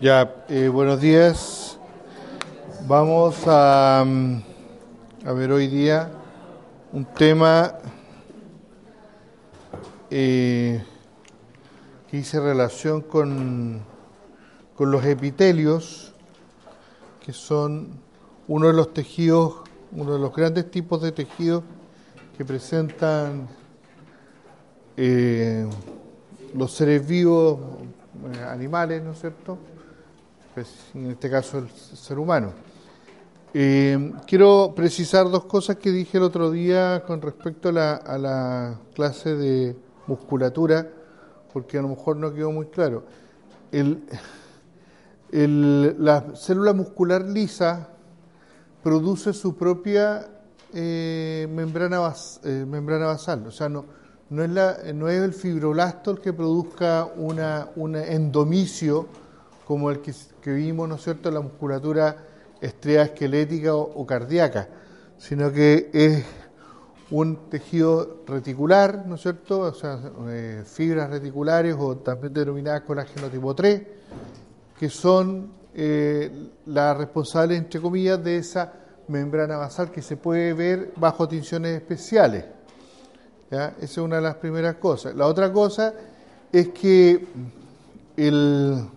Ya, eh, buenos días. Vamos a, mm, a ver hoy día un tema eh, que hice relación con, con los epitelios, que son uno de los tejidos, uno de los grandes tipos de tejidos que presentan eh, los seres vivos, eh, animales, ¿no es cierto? Pues, en este caso el ser humano. Eh, quiero precisar dos cosas que dije el otro día con respecto a la, a la, clase de musculatura, porque a lo mejor no quedó muy claro. El, la célula muscular lisa produce su propia eh, membrana, eh, membrana basal, o sea, no, no, es la, no es el fibroblasto el que produzca una, un endomicio como el que, que vimos, ¿no es cierto?, la musculatura estría esquelética o, cardíaca, sino que es un tejido reticular, ¿no es cierto? O sea, eh, fibras reticulares o también denominadas colágeno tipo 3, que son eh, las responsables, entre comillas, de esa membrana basal que se puede ver bajo tinciones especiales. Esa es una de las primeras cosas. La otra cosa es que el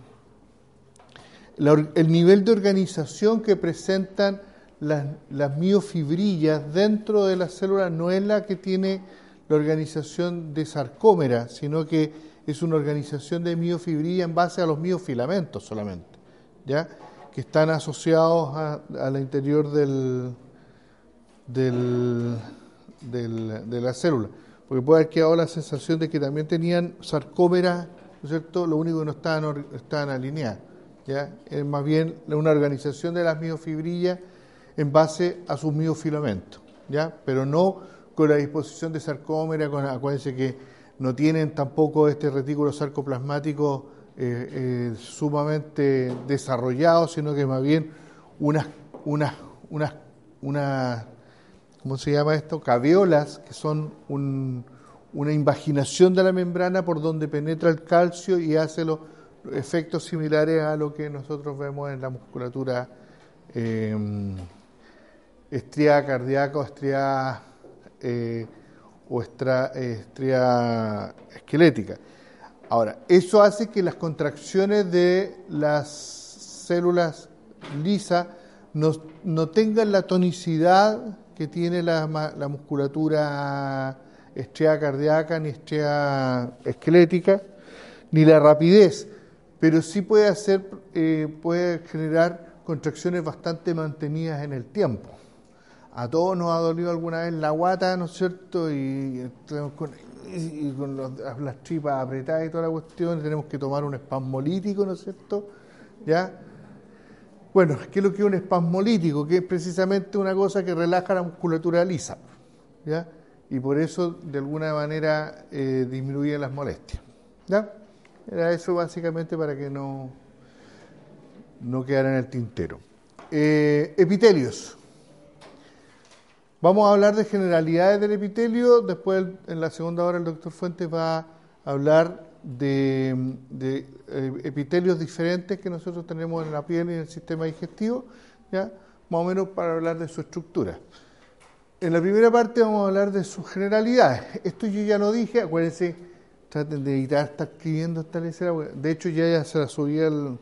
el nivel de organización que presentan las, las, miofibrillas dentro de la célula no es la que tiene la organización de sarcómera, sino que es una organización de miofibrilla en base a los miofilamentos solamente, ¿ya? que están asociados al interior del, del, del, de la célula. Porque puede haber quedado la sensación de que también tenían sarcómera, ¿no es cierto? Lo único que no estaban, estaban alineadas. ¿Ya? es más bien una organización de las miofibrillas en base a sus miofilamentos, ¿ya? pero no con la disposición de sarcómera, con, acuérdense que no tienen tampoco este retículo sarcoplasmático eh, eh, sumamente desarrollado, sino que más bien unas, unas, unas, unas, ¿cómo se llama esto? Caveolas, que son un, una invaginación de la membrana por donde penetra el calcio y hace los efectos similares a lo que nosotros vemos en la musculatura eh, estriada cardíaca o estriada, eh, esquelética. Ahora, eso hace que las contracciones de las células lisas no, no tengan la tonicidad que tiene la, la musculatura estriada cardíaca ni estriada esquelética, ni la rapidez pero sí puede hacer, eh, puede generar contracciones bastante mantenidas en el tiempo. A todos nos ha dolido alguna vez la guata, ¿no es cierto? Y, con, las tripas apretadas y toda la cuestión, tenemos que tomar un espasmolítico, ¿no es cierto? ¿Ya? Bueno, ¿qué es lo que es un espasmolítico? Que es precisamente una cosa que relaja la musculatura lisa, ¿ya? Y por eso, de alguna manera, eh, disminuye las molestias, ¿ya? Era eso básicamente para que no, no quedara en el tintero. Eh, epitelios. Vamos a hablar de generalidades del epitelio. Después, en la segunda hora, el doctor Fuentes va a hablar de, eh, epitelios diferentes que nosotros tenemos en la piel y en el sistema digestivo, ¿ya? más o menos para hablar de su estructura. En la primera parte vamos a hablar de sus generalidades. Esto yo ya lo dije, acuérdense traten de evitar estar escribiendo esta lecera. De hecho, ya, se la subí al.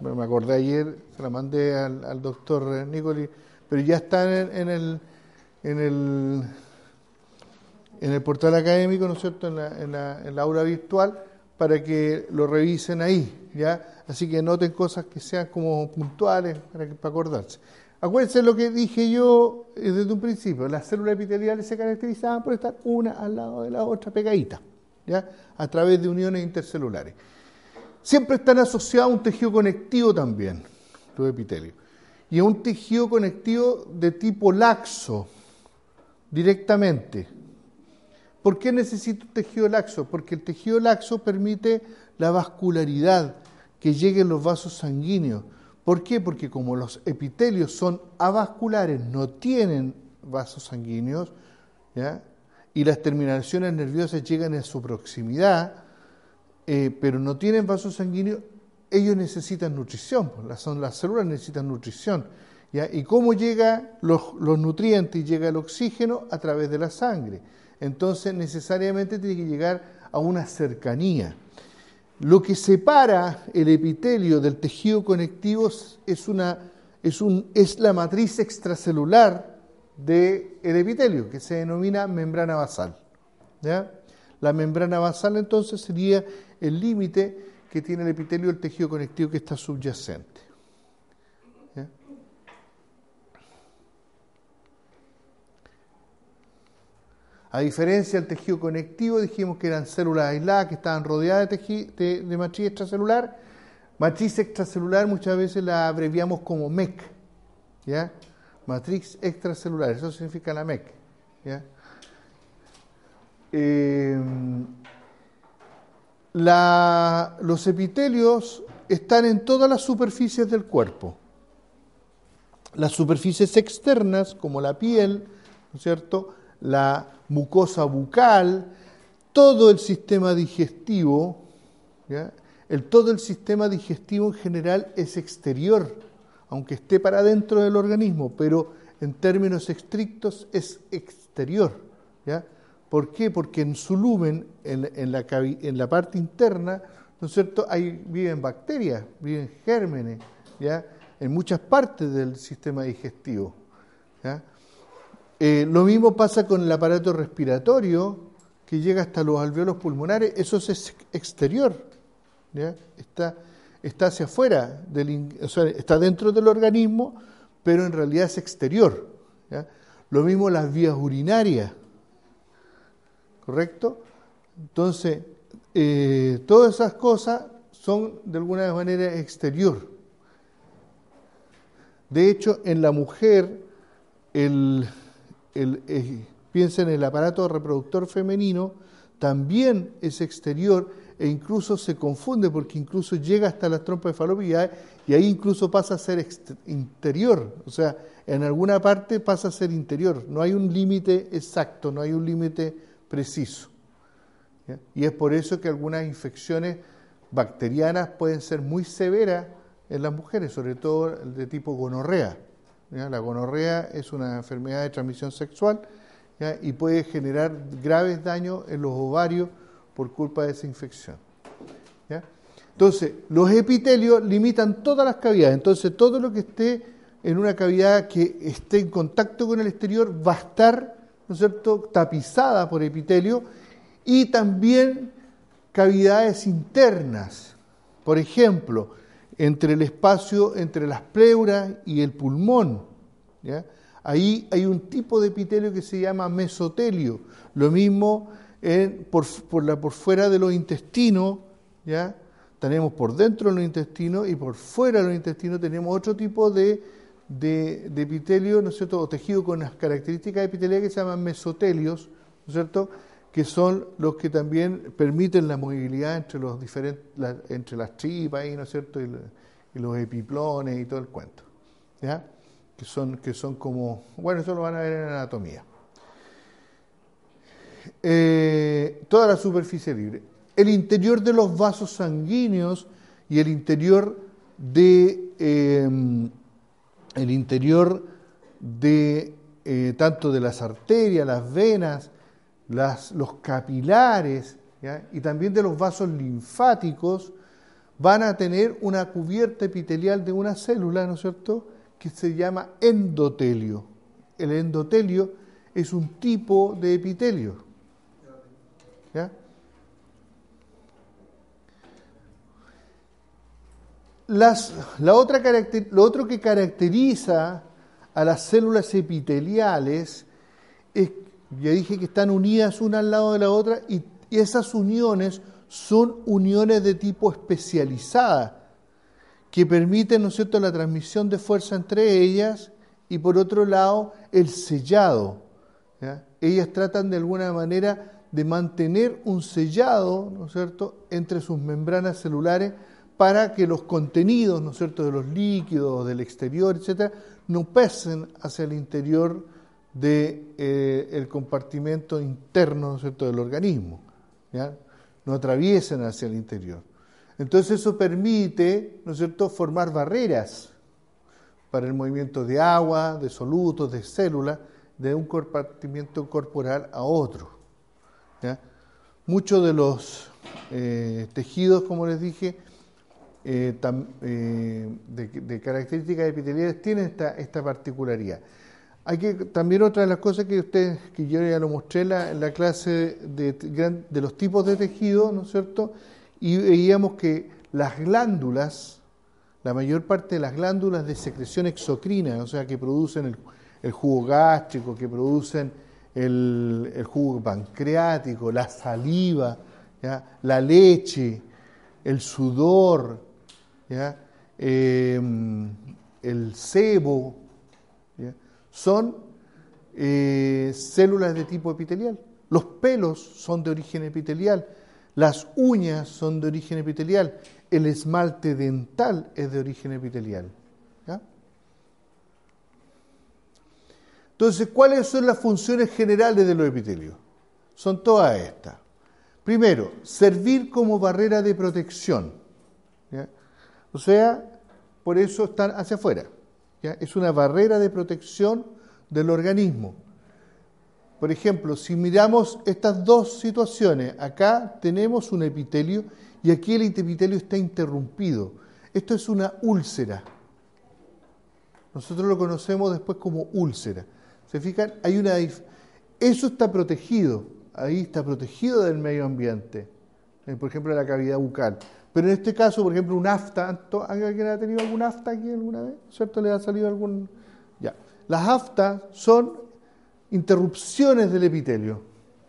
Me acordé ayer, se la mandé al, doctor Nicoli, pero ya está en, el. En el en el portal académico, ¿no es cierto?, en la, en la, en la aula virtual, para que lo revisen ahí, ¿ya? Así que noten cosas que sean como puntuales para, que, para acordarse. Acuérdense lo que dije yo eh, desde un principio, las células epiteliales se caracterizaban por estar una al lado de la otra pegadita a través de uniones intercelulares. siempre están asociados a un tejido conectivo también, los epitelios, y a un tejido conectivo de tipo laxo, directamente. ¿Por qué necesito un tejido laxo? Porque el tejido laxo permite la vascularidad, que lleguen los vasos sanguíneos. ¿Por qué? Porque como los epitelios son avasculares, no tienen vasos sanguíneos, y las terminaciones nerviosas llegan a su proximidad, eh, pero no tienen vasos sanguíneos, ellos necesitan nutrición, pues, las, son, las células necesitan nutrición. ¿Y cómo llegan los, los nutrientes llega el oxígeno? A través de la sangre. Entonces necesariamente tiene que llegar a una cercanía. Lo que separa el epitelio del tejido conectivo es, una, es, un, es la matriz extracelular del epitelio, que se denomina membrana basal. La membrana basal entonces sería el límite que tiene el epitelio del tejido conectivo que está subyacente. A diferencia del tejido conectivo, dijimos que eran células aisladas que estaban rodeadas de, de, matriz extracelular. Matriz extracelular muchas veces la abreviamos como MEC, ¿ya? Matriz extracelular, eso significa la MEC, ¿ya? Eh, los epitelios están en todas las superficies del cuerpo. Las superficies externas, como la piel, ¿no es cierto? La mucosa bucal, todo el sistema digestivo, El, todo el sistema digestivo en general es exterior, aunque esté para dentro del organismo, pero en términos estrictos es exterior. ¿ya? ¿Por qué? Porque en su lumen, en, la, parte interna, ¿no es cierto?, Ahí viven bacterias, viven gérmenes, ¿ya? en muchas partes del sistema digestivo. ¿ya? Eh, lo mismo pasa con el aparato respiratorio que llega hasta los alveolos pulmonares, eso es exterior, Está, está hacia afuera, del, está dentro del organismo, pero en realidad es exterior. Lo mismo las vías urinarias, ¿correcto? Entonces, eh, todas esas cosas son de alguna manera exterior. De hecho, en la mujer, el, el, eh, piensa en el aparato reproductor femenino, también es exterior e incluso se confunde porque incluso llega hasta las trompas de falopia y ahí incluso pasa a ser interior, o sea, en alguna parte pasa a ser interior, no hay un límite exacto, no hay un límite preciso. Y es por eso que algunas infecciones bacterianas pueden ser muy severas en las mujeres, sobre todo de tipo gonorrea. La gonorrea es una enfermedad de transmisión sexual y puede generar graves daños en los ovarios por culpa de esa infección. Entonces, los epitelios limitan todas las cavidades. Entonces, todo lo que esté en una cavidad que esté en contacto con el exterior va a estar, ¿no es cierto?, tapizada por epitelio y también cavidades internas. Por ejemplo, entre el espacio entre las pleuras y el pulmón. Ahí hay un tipo de epitelio que se llama mesotelio. Lo mismo por, fuera de los intestinos, ¿ya? tenemos por dentro de los intestinos y por fuera de los intestinos tenemos otro tipo de, de, epitelio, ¿no es cierto?, o tejido con las características epiteliales que se llaman mesotelios, ¿no es cierto?, que son los que también permiten la movilidad entre los diferentes, entre las tripas, ¿no es cierto? Y, los epiplones y todo el cuento, ¿ya? Que son, que son como, bueno, eso lo van a ver en anatomía. Eh, toda la superficie libre. El interior de los vasos sanguíneos y el interior de em, el interior de eh, tanto de las arterias, las venas, los capilares y también de los vasos linfáticos van a tener una cubierta epitelial de una célula, ¿no es cierto?, que se llama endotelio. El endotelio es un tipo de epitelio. Las, la otra lo otro que caracteriza a las células epiteliales es ya dije que están unidas una al lado de la otra y, esas uniones son uniones de tipo especializada que permiten, ¿no es cierto?, la transmisión de fuerza entre ellas y por otro lado el sellado. Ellas tratan de alguna manera de mantener un sellado, ¿no es cierto?, entre sus membranas celulares para que los contenidos, ¿no es cierto?, de los líquidos, del exterior, etcétera, no pesen hacia el interior del de, eh, compartimento interno, ¿no es cierto?, del organismo, ¿ya? no atraviesen hacia el interior. Entonces eso permite, ¿no es cierto?, formar barreras para el movimiento de agua, de solutos, de células, de un compartimiento corporal a otro. Muchos de los eh, tejidos, como les dije, eh, eh, de, características epiteliales tienen esta, particularidad. Hay que también otra de las cosas que usted, que yo ya lo mostré la, en la clase de, de, los tipos de tejidos, ¿no es cierto? Y veíamos que las glándulas, la mayor parte de las glándulas de secreción exocrina, o sea, que producen el, jugo gástrico, que producen el, jugo pancreático, la saliva, la leche, el sudor, em, el sebo, son eh, células de tipo epitelial. Los pelos son de origen epitelial, las uñas son de origen epitelial, el esmalte dental es de origen epitelial. Entonces, ¿cuáles son las funciones generales de los epitelios? Son todas estas. Primero, servir como barrera de protección. O sea, por eso están hacia afuera. Es una barrera de protección del organismo. Por ejemplo, si miramos estas dos situaciones, acá tenemos un epitelio y aquí el epitelio está interrumpido. Esto es una úlcera. Nosotros lo conocemos después como úlcera. ¿Se fijan? Hay una eso está protegido, ahí está protegido del medio ambiente. Eh, por ejemplo, la cavidad bucal. Pero en este caso, por ejemplo, un afta, ¿alguien ha tenido algún afta aquí alguna vez? ¿Cierto? ¿Le ha salido algún...? Ya. Las aftas son interrupciones del epitelio.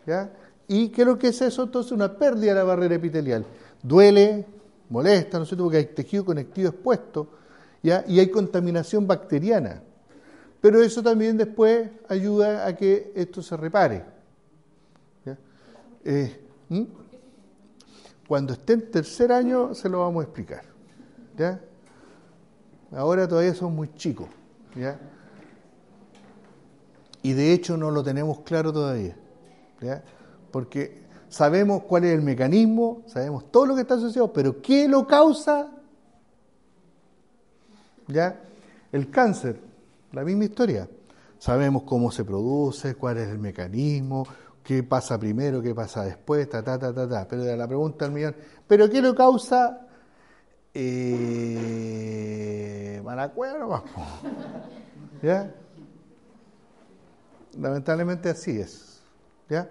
¿ya? ¿Y qué es lo que es eso? Entonces, una pérdida de la barrera epitelial. Duele, molesta, ¿no es cierto? Porque hay tejido conectivo expuesto, ¿ya? Y hay contaminación bacteriana. Pero eso también después ayuda a que esto se repare. Eh, Cuando esté en tercer año se lo vamos a explicar. ¿ya? Ahora todavía son muy chicos. ¿ya? Y de hecho no lo tenemos claro todavía. Porque sabemos cuál es el mecanismo, sabemos todo lo que está asociado, pero ¿qué lo causa? ¿Ya? El cáncer la misma historia. Sabemos cómo se produce, cuál es el mecanismo, qué pasa primero, qué pasa después, ta, ta, ta, ta, ta. Pero la pregunta al millón, ¿pero qué lo causa? Eh, Manacuero, ¿Ya? Lamentablemente así es. ¿Ya?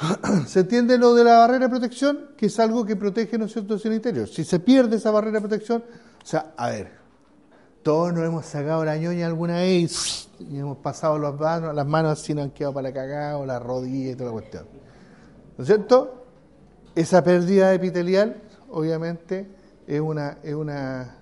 ¿Se entiende lo de la barrera de protección? Que es algo que protege, ¿no es cierto?, el interior. Si se pierde esa barrera de protección, o sea, a ver, todos nos hemos sacado la ñoña alguna vez y hemos pasado las manos, las así nos han quedado para la rodilla y toda la cuestión. ¿No es cierto? Esa pérdida epitelial, obviamente, es una, es una,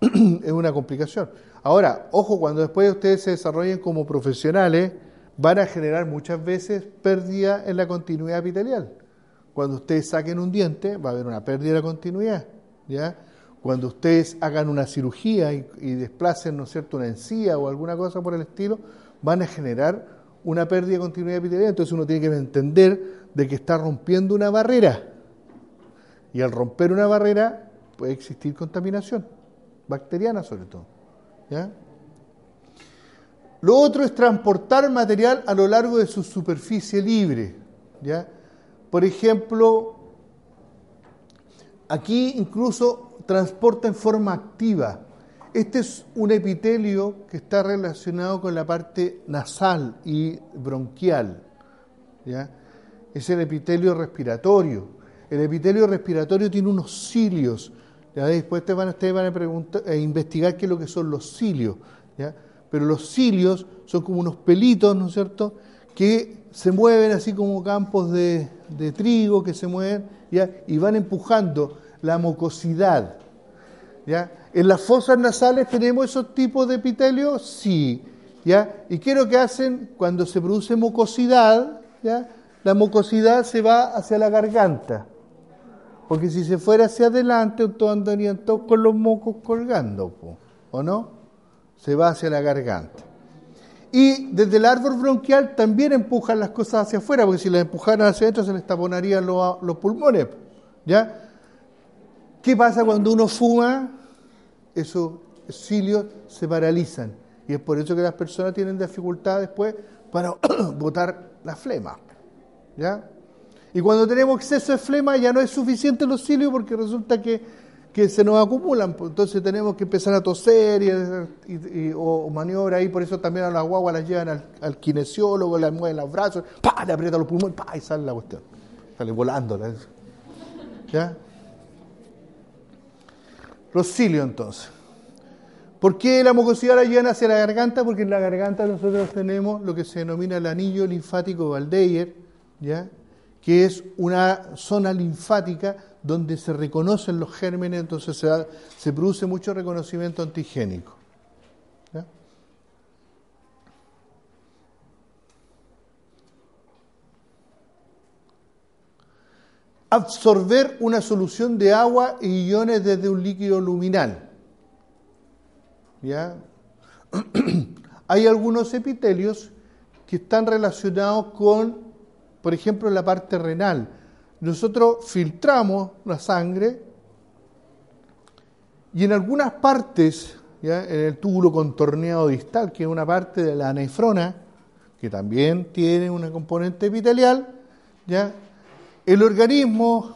es una complicación. Ahora, ojo, cuando después ustedes se desarrollen como profesionales, van a generar muchas veces pérdida en la continuidad epitelial. Cuando ustedes saquen un diente, va a haber una pérdida de la continuidad. ¿ya? Cuando ustedes hagan una cirugía y, desplacen, ¿no es cierto?, una encía o alguna cosa por el estilo, van a generar una pérdida de continuidad epitelial. Entonces uno tiene que entender de que está rompiendo una barrera. Y al romper una barrera puede existir contaminación, bacteriana sobre todo. Lo otro es transportar material a lo largo de su superficie libre. ¿ya? Por ejemplo, aquí incluso transporta en forma activa. Este es un epitelio que está relacionado con la parte nasal y bronquial. ¿ya? Es el epitelio respiratorio. El epitelio respiratorio tiene unos cilios. ¿ya? Después te van, ustedes van a, preguntar, a investigar qué es lo que son los cilios. ¿ya? Pero los cilios son como unos pelitos, ¿no es cierto?, que se mueven así como campos de, de trigo que se mueven ¿ya? y van empujando la mucosidad. ¿ya? ¿En las fosas nasales tenemos esos tipos de epitelio? Sí. ¿ya? ¿Y qué es lo que hacen cuando se produce mucosidad? ¿ya? La mucosidad se va hacia la garganta. Porque si se fuera hacia adelante, todos andarían todos con los mocos colgando, ¿o no? Se va hacia la garganta. Y desde el árbol bronquial también empujan las cosas hacia afuera, porque si las empujaran hacia adentro se les taponarían los, los pulmones. ¿Ya? ¿Qué pasa cuando uno fuma? Esos cilios se paralizan. Y es por eso que las personas tienen dificultad después para botar la flema. ¿Ya? Y cuando tenemos exceso de flema ya no es suficiente los cilios porque resulta que que se nos acumulan, pues, entonces tenemos que empezar a toser y, o maniobra ahí, por eso también a las guaguas las llevan al, kinesiólogo, le mueven los brazos, ¡pah! le aprieta los pulmones, ¡pah! y sale la cuestión, sale volando. ¿Ya? Los cilios entonces. ¿Por qué la mucosidad la llevan hacia la garganta? Porque en la garganta nosotros tenemos lo que se denomina el anillo linfático Valdeyer, ¿ya? que es una zona linfática donde se reconocen los gérmenes, entonces se, produce mucho reconocimiento antigénico. Absorber una solución de agua y iones desde un líquido luminal. ¿Ya? Hay algunos epitelios que están relacionados con, por ejemplo, la parte renal nosotros filtramos la sangre y en algunas partes, ¿ya? en el túbulo contorneado distal, que es una parte de la nefrona, que también tiene una componente epitelial, ¿ya? El organismo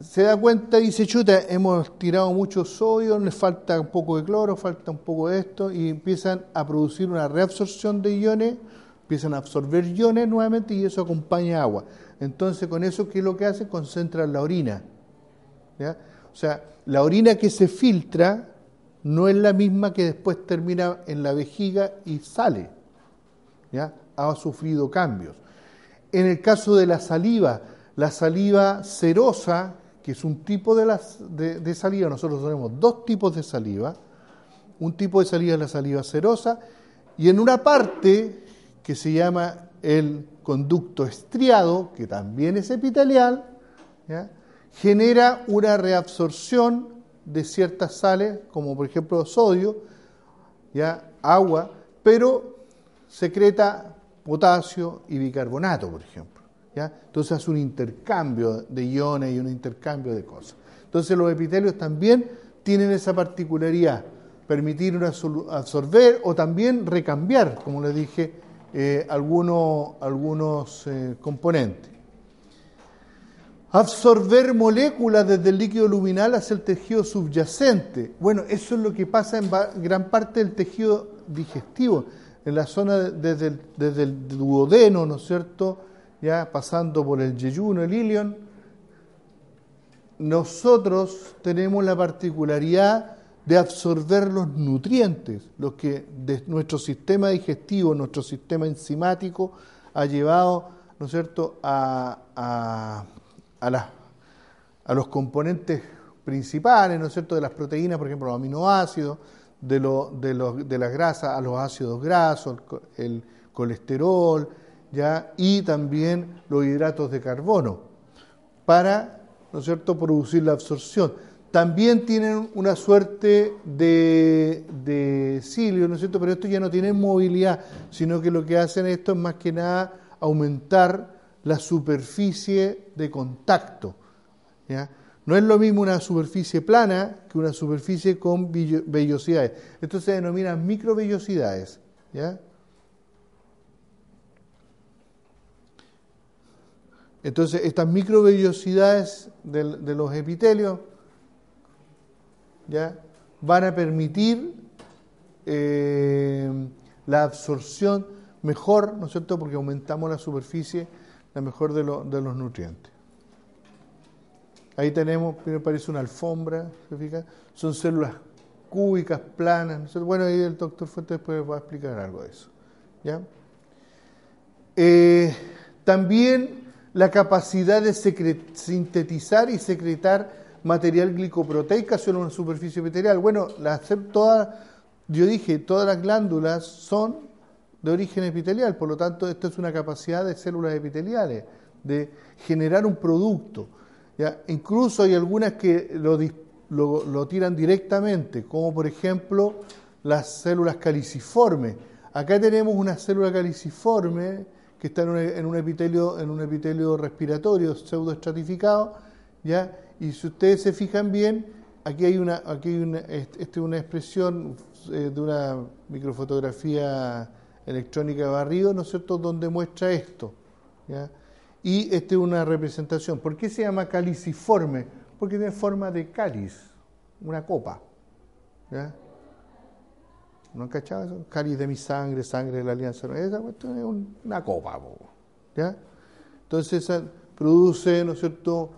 se da cuenta y dice, chuta, hemos tirado mucho sodio, le falta un poco de cloro, falta un poco de esto, y empiezan a producir una reabsorción de iones, empiezan a absorber iones nuevamente y eso acompaña agua. Entonces, con eso, ¿qué es lo que hace? Concentra la orina. O sea, la orina que se filtra no es la misma que después termina en la vejiga y sale. ¿ya? Ha sufrido cambios. En el caso de la saliva, la saliva serosa, que es un tipo de, saliva, nosotros tenemos dos tipos de saliva. Un tipo de saliva es la saliva serosa y en una parte que se llama el conducto estriado, que también es epitelial, genera una reabsorción de ciertas sales, como por ejemplo sodio, ¿ya? agua, pero secreta potasio y bicarbonato, por ejemplo. ¿ya? Entonces hace un intercambio de iones y un intercambio de cosas. Entonces los epitelios también tienen esa particularidad, permitir absorber o también recambiar, como les dije, eh, algunos, algunos eh, componentes. Absorber moléculas desde el líquido luminal hacia el tejido subyacente. Bueno, eso es lo que pasa en gran parte del tejido digestivo, en la zona desde el, desde el duodeno, ¿no es cierto? Ya pasando por el yeyuno, el ilion. Nosotros tenemos la particularidad de absorber los nutrientes, los que de nuestro sistema digestivo, nuestro sistema enzimático ha llevado, ¿no es cierto?, a, a, a, los componentes principales, ¿no es cierto?, de las proteínas, por ejemplo, los aminoácidos, de, lo, de, los, de las grasas a los ácidos grasos, el colesterol, ¿ya? y también los hidratos de carbono, para, ¿no es cierto?, producir la absorción también tienen una suerte de, de cilio, ¿no es cierto? Pero esto ya no tienen movilidad, sino que lo que hacen esto es más que nada aumentar la superficie de contacto. ¿ya? No es lo mismo una superficie plana que una superficie con vellosidades. Esto se denomina microvellosidades. ¿ya? Entonces, estas microvellosidades de, los epitelios ¿ya? van a permitir eh, la absorción mejor, ¿no es cierto? Porque aumentamos la superficie, la mejor de los nutrientes. Ahí tenemos, me parece una alfombra, ¿se fija? Son células cúbicas, planas. Bueno, ahí el doctor Fuentes después va a explicar algo de eso. ¿ya? Eh, también la capacidad de sintetizar y secretar material glicoproteica sobre una superficie epitelial. Bueno, todas, yo dije, todas las glándulas son de origen epitelial, por lo tanto, esto es una capacidad de células epiteliales, de generar un producto. Incluso hay algunas que lo, lo, tiran directamente, como por ejemplo las células caliciformes. Acá tenemos una célula caliciforme que está en un, epitelio, en un epitelio respiratorio pseudoestratificado, ¿ya? Y si ustedes se fijan bien, aquí hay una, aquí una, este, una expresión eh, de una microfotografía electrónica de barrido, ¿no es cierto?, donde muestra esto. ¿ya? Y esta es una representación. ¿Por qué se llama caliciforme? Porque tiene forma de cáliz, una copa. ¿ya? ¿No han cachado eso? Cáliz de mi sangre, sangre de la alianza. Esa cuestión es una copa. ¿ya? Entonces produce, ¿no es cierto?,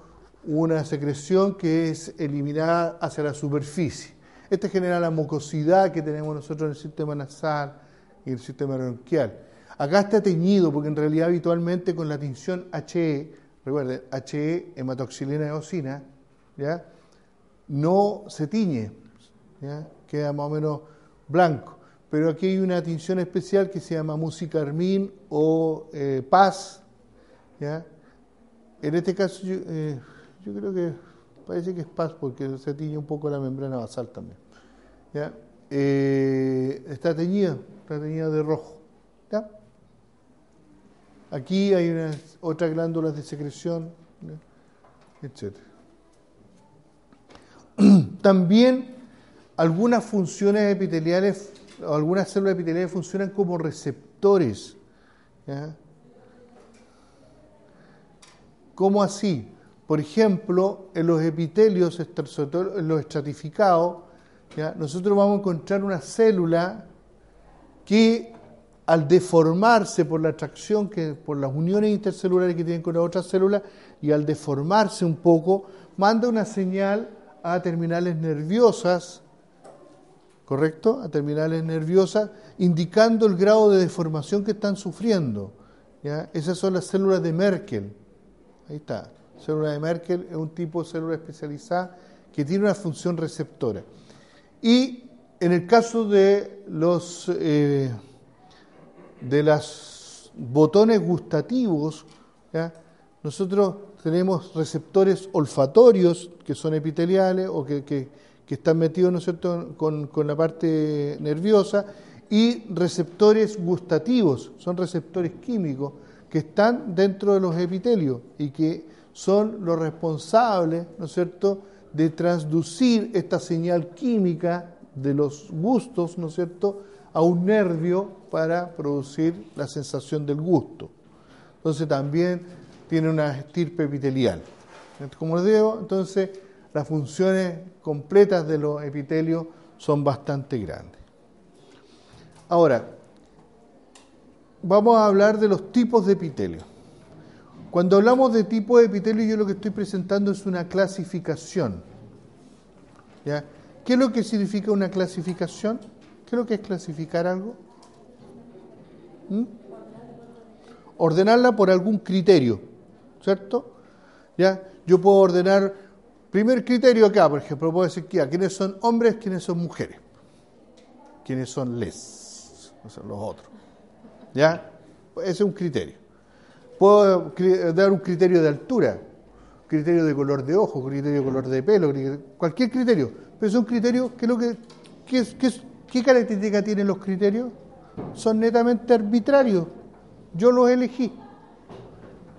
una secreción que es eliminada hacia la superficie. Este genera la mucosidad que tenemos nosotros en el sistema nasal y el sistema bronquial. Acá está teñido porque en realidad habitualmente con la tinción HE, recuerden, HE, hematoxilina eosina, ¿ya? no se tiñe, ¿ya? queda más o menos blanco. Pero aquí hay una tinción especial que se llama musicarmín o eh, paz. ¿ya? En este caso, eh, yo creo que parece que es paz porque se tiñe un poco la membrana basal también. ¿ya? Eh, está teñida, está teñida de rojo. Aquí hay unas, otras glándulas de secreción, etc. También algunas funciones epiteliales, o algunas células epiteliales funcionan como receptores. ¿Cómo así? Por ejemplo, en los epitelios, en los estratificados, nosotros vamos a encontrar una célula que al deformarse por la atracción, que, por las uniones intercelulares que tienen con la otra célula, y al deformarse un poco, manda una señal a terminales nerviosas, ¿correcto? A terminales nerviosas, indicando el grado de deformación que están sufriendo. Esas son las células de Merkel. Ahí está célula de Merkel es un tipo de célula especializada que tiene una función receptora. Y en el caso de los eh, de los botones gustativos, nosotros tenemos receptores olfatorios que son epiteliales o que, están metidos ¿no es cierto? Con, con, la parte nerviosa y receptores gustativos, son receptores químicos que están dentro de los epitelios y que son los responsables, ¿no es cierto?, de transducir esta señal química de los gustos, ¿no es cierto?, a un nervio para producir la sensación del gusto. Entonces también tiene una estirpe epitelial. Como les digo, entonces las funciones completas de los epitelios son bastante grandes. Ahora, vamos a hablar de los tipos de epitelio. Cuando hablamos de tipo de epitelio, yo lo que estoy presentando es una clasificación. ¿Qué es lo que significa una clasificación? ¿Qué es lo que es clasificar algo? ¿Mm? Ordenarla por algún criterio, ¿cierto? ¿Ya? Yo puedo ordenar, primer criterio acá, por ejemplo, puedo decir que quiénes son hombres, quiénes son mujeres, quiénes son les, o sea, los otros. ¿Ya? Ese es un criterio. Puedo dar un criterio de altura, criterio de color de ojo, criterio de color de pelo, cualquier criterio. Pero son criterios que lo que ¿qué, qué, qué característica tienen los criterios? Son netamente arbitrarios. Yo los elegí.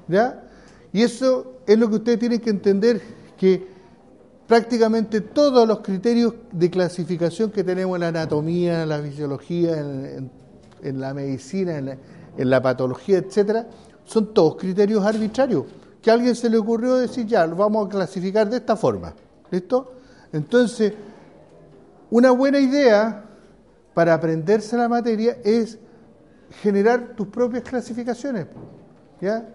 ¿Ya? Y eso es lo que ustedes tienen que entender que prácticamente todos los criterios de clasificación que tenemos en la anatomía, en la fisiología, en, la medicina, en la, en la patología, etcétera, son todos criterios arbitrarios, que a alguien se le ocurrió decir, ya, lo vamos a clasificar de esta forma. ¿Listo? Entonces, una buena idea para aprenderse la materia es generar tus propias clasificaciones. ¿Ya?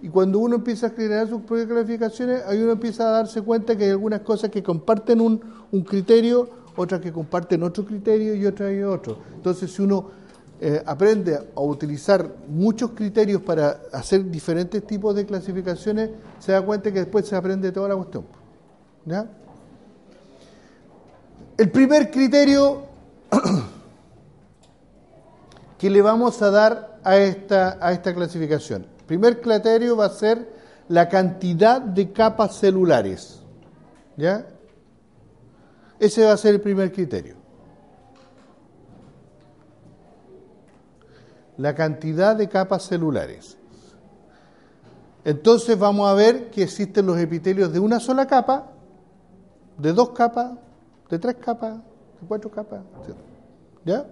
Y cuando uno empieza a generar sus propias clasificaciones, ahí uno empieza a darse cuenta que hay algunas cosas que comparten un, criterio, otras que comparten otro criterio y otras y otro. Entonces, si uno eh, aprende a utilizar muchos criterios para hacer diferentes tipos de clasificaciones, se da cuenta que después se aprende toda la cuestión. ¿Ya? El primer criterio que le vamos a dar a esta, a esta clasificación. El primer criterio va a ser la cantidad de capas celulares. ¿Ya? Ese va a ser el primer criterio. La cantidad de capas celulares. Entonces vamos a ver que existen los epitelios de una sola capa, de dos capas, de tres capas, de cuatro capas. ¿Ya?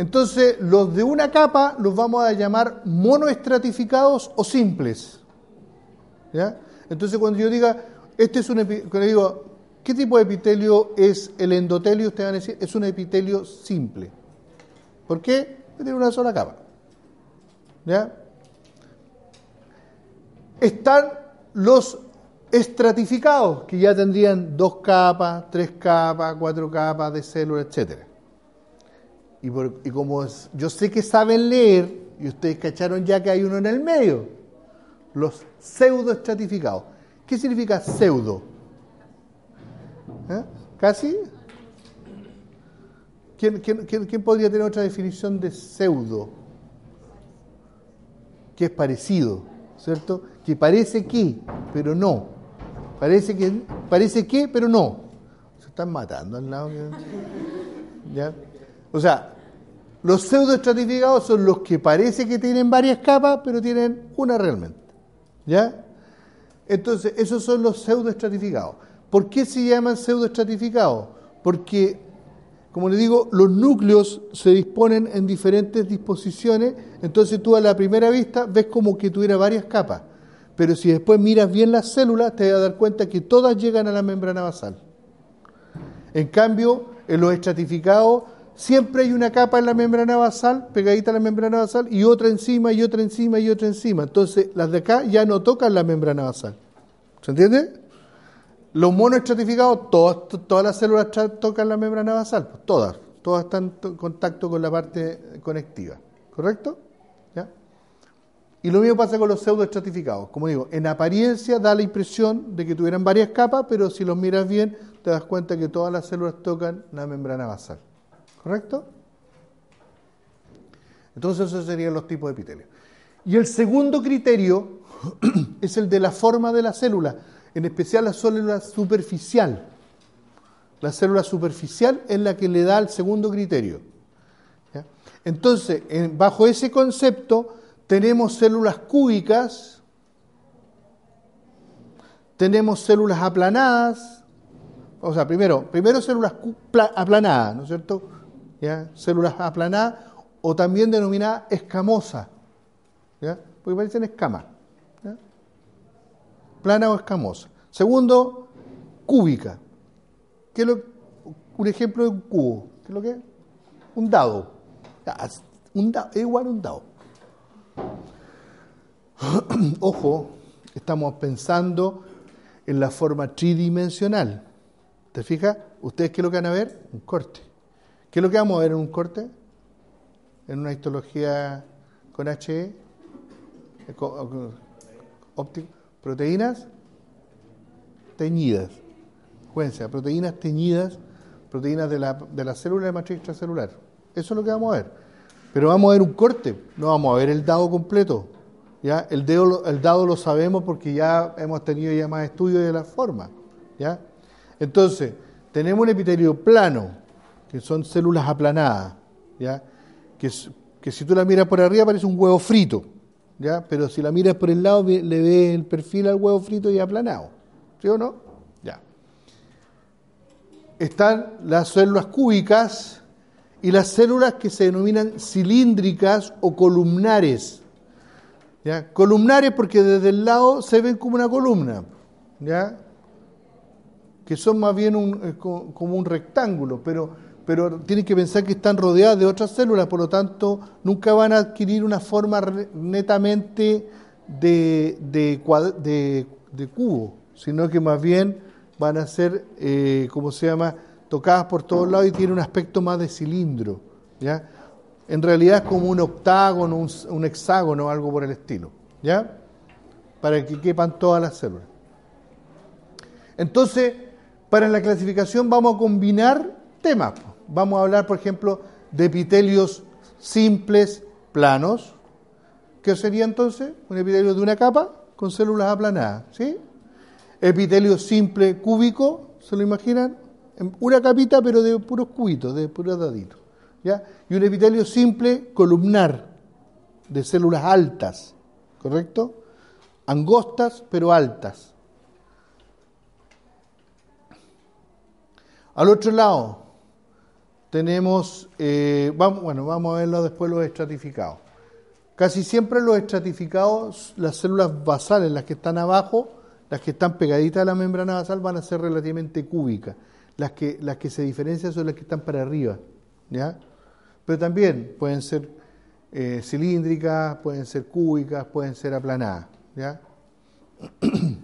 Entonces, los de una capa los vamos a llamar monoestratificados o simples. ¿Ya? Entonces, cuando yo diga, este es un cuando digo, ¿qué tipo de epitelio es el endotelio? Ustedes van a decir, es un epitelio simple. ¿Por qué? Porque tiene una sola capa. ¿Ya? Están los estratificados, que ya tendrían dos capas, tres capas, cuatro capas de células, etcétera. Y, como yo sé que saben leer, y ustedes cacharon ya que hay uno en el medio, los pseudo estratificados. ¿Qué significa pseudo? ¿Eh? ¿Casi? ¿Quién, quién, podría tener otra definición de pseudo? Que es parecido, ¿cierto? Que parece que, pero no. Parece que, parece que, pero no. Se están matando al lado. ¿Ya? O sea, los pseudoestratificados son los que parece que tienen varias capas, pero tienen una realmente. ¿Ya? Entonces, esos son los pseudoestratificados. ¿Por qué se llaman pseudoestratificados? Porque, como le digo, los núcleos se disponen en diferentes disposiciones, entonces tú a la primera vista ves como que tuviera varias capas. Pero si después miras bien las células, te vas a dar cuenta que todas llegan a la membrana basal. En cambio, en los estratificados siempre hay una capa en la membrana basal, pegadita a la membrana basal, y otra encima, y otra encima, y otra encima. Entonces, las de acá ya no tocan la membrana basal. ¿Se entiende? Los monoestratificados, todas, todas las células tocan la membrana basal, pues, todas, todas están en contacto con la parte conectiva. ¿Correcto? Y lo mismo pasa con los pseudoestratificados. Como digo, en apariencia da la impresión de que tuvieran varias capas, pero si los miras bien, te das cuenta que todas las células tocan la membrana basal. ¿Correcto? Entonces esos serían los tipos de epitelio. Y el segundo criterio es el de la forma de la célula, en especial la célula superficial. La célula superficial es la que le da el segundo criterio. Entonces, bajo ese concepto, tenemos células cúbicas, tenemos células aplanadas, o sea, primero, primero células aplanadas, ¿no es cierto? Células aplanadas o también denominadas escamosas, porque parecen escamas, plana o escamosa. Segundo, cúbica, que es un ejemplo de un cubo, ¿qué es lo que es? Un dado, un dado es igual a un dado. Ojo, estamos pensando en la forma tridimensional. ¿Te fijas? ¿Ustedes qué es lo que van a ver? Un corte. ¿Qué es lo que vamos a ver en un corte? En una histología con HE, óptico, proteínas teñidas. Fíjense, proteínas teñidas, proteínas de la, de la célula de matriz extracelular. Eso es lo que vamos a ver. Pero vamos a ver un corte, no vamos a ver el dado completo. ¿ya? El, dedo, el dado lo sabemos porque ya hemos tenido ya más estudios de la forma. ¿ya? Entonces, tenemos un epitelio plano, que son células aplanadas, ¿ya? Que, si tú la miras por arriba parece un huevo frito, ¿ya? Pero si la miras por el lado le ves el perfil al huevo frito y aplanado, ¿sí o no? Ya. Están las células cúbicas y las células que se denominan cilíndricas o columnares. ¿ya? Columnares porque desde el lado se ven como una columna, ¿ya? que son más bien un, como un rectángulo, pero pero tienen que pensar que están rodeadas de otras células, por lo tanto, nunca van a adquirir una forma netamente de, de, cubo, sino que más bien van a ser, eh, ¿cómo se llama?, tocadas por todos lados y tiene un aspecto más de cilindro, ¿ya? En realidad es como un octágono, un, un hexágono, algo por el estilo, ¿ya? Para que quepan todas las células. Entonces, para la clasificación vamos a combinar temas. Vamos a hablar, por ejemplo, de epitelios simples planos, que sería entonces un epitelio de una capa con células aplanadas, ¿sí? Epitelio simple cúbico, ¿se lo imaginan? Una capita, pero de puros cubitos, de puros daditos, ¿ya? Y un epitelio simple columnar, de células altas, ¿correcto? Angostas, pero altas. Al otro lado tenemos, eh, bueno, vamos a verlo después los estratificados. Casi siempre los estratificados, las células basales, las que están abajo, las que están pegaditas a la membrana basal, van a ser relativamente cúbicas. Las que, las que se diferencian son las que están para arriba. ¿ya? Pero también pueden ser eh, cilíndricas, pueden ser cúbicas, pueden ser aplanadas. ¿ya?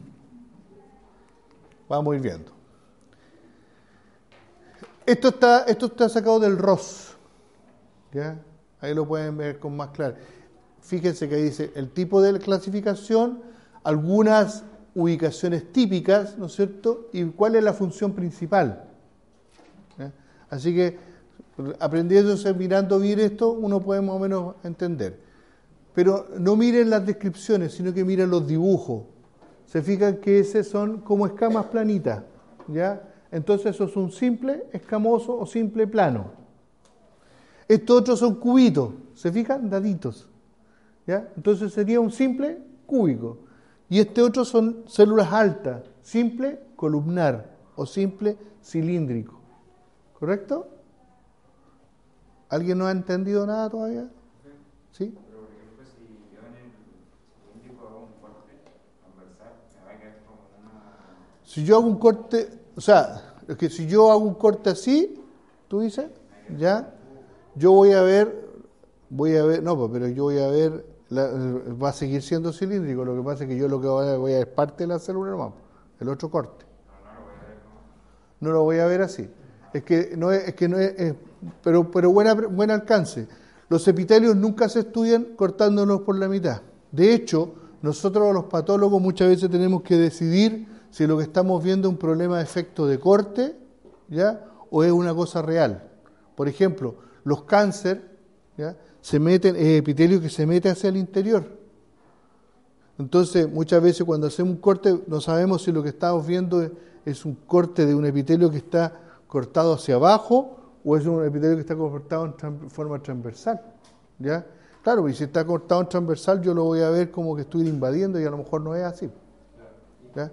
Vamos a ir viendo. Esto está, esto está sacado del ROS. ¿ya? Ahí lo pueden ver con más claridad fíjense que dice el tipo de clasificación, algunas ubicaciones típicas, ¿no es cierto? Y cuál es la función principal. Así que aprendiéndose, mirando bien esto, uno puede más o menos entender. Pero no miren las descripciones, sino que miren los dibujos. Se fijan que ese son como escamas planitas, ¿ya? Entonces eso es un simple escamoso o simple plano. Estos otros son cubitos, ¿se fijan? Daditos. Entonces sería un simple cúbico. Y este otro son células altas, simple columnar o simple cilíndrico. ¿Correcto? ¿Alguien no ha entendido nada todavía? ¿Sí? Si yo hago un corte, o sea, es que si yo hago un corte así, tú dices, ya, yo voy a ver, voy a ver, no, pues, pero yo voy a ver va a seguir siendo cilíndrico, lo que pasa es que yo lo que voy a, a es parte de la célula nomás, el otro corte. No lo voy a ver así. Es que no es, que no es, pero, pero buena, buen alcance. Los epitelios nunca se estudian cortándolos por la mitad. De hecho, nosotros los patólogos muchas veces tenemos que decidir si lo que estamos viendo es un problema de efecto de corte, ¿ya? o es una cosa real. Por ejemplo, los cánceres, ¿ya? se meten, es epitelio que se mete hacia el interior. Entonces, muchas veces cuando hacemos un corte, no sabemos si lo que estamos viendo es, un corte de un epitelio que está cortado hacia abajo o es un epitelio que está cortado en forma transversal. ¿Ya? Claro, y si está cortado en transversal, yo lo voy a ver como que estoy invadiendo y a lo mejor no es así. ¿Ya?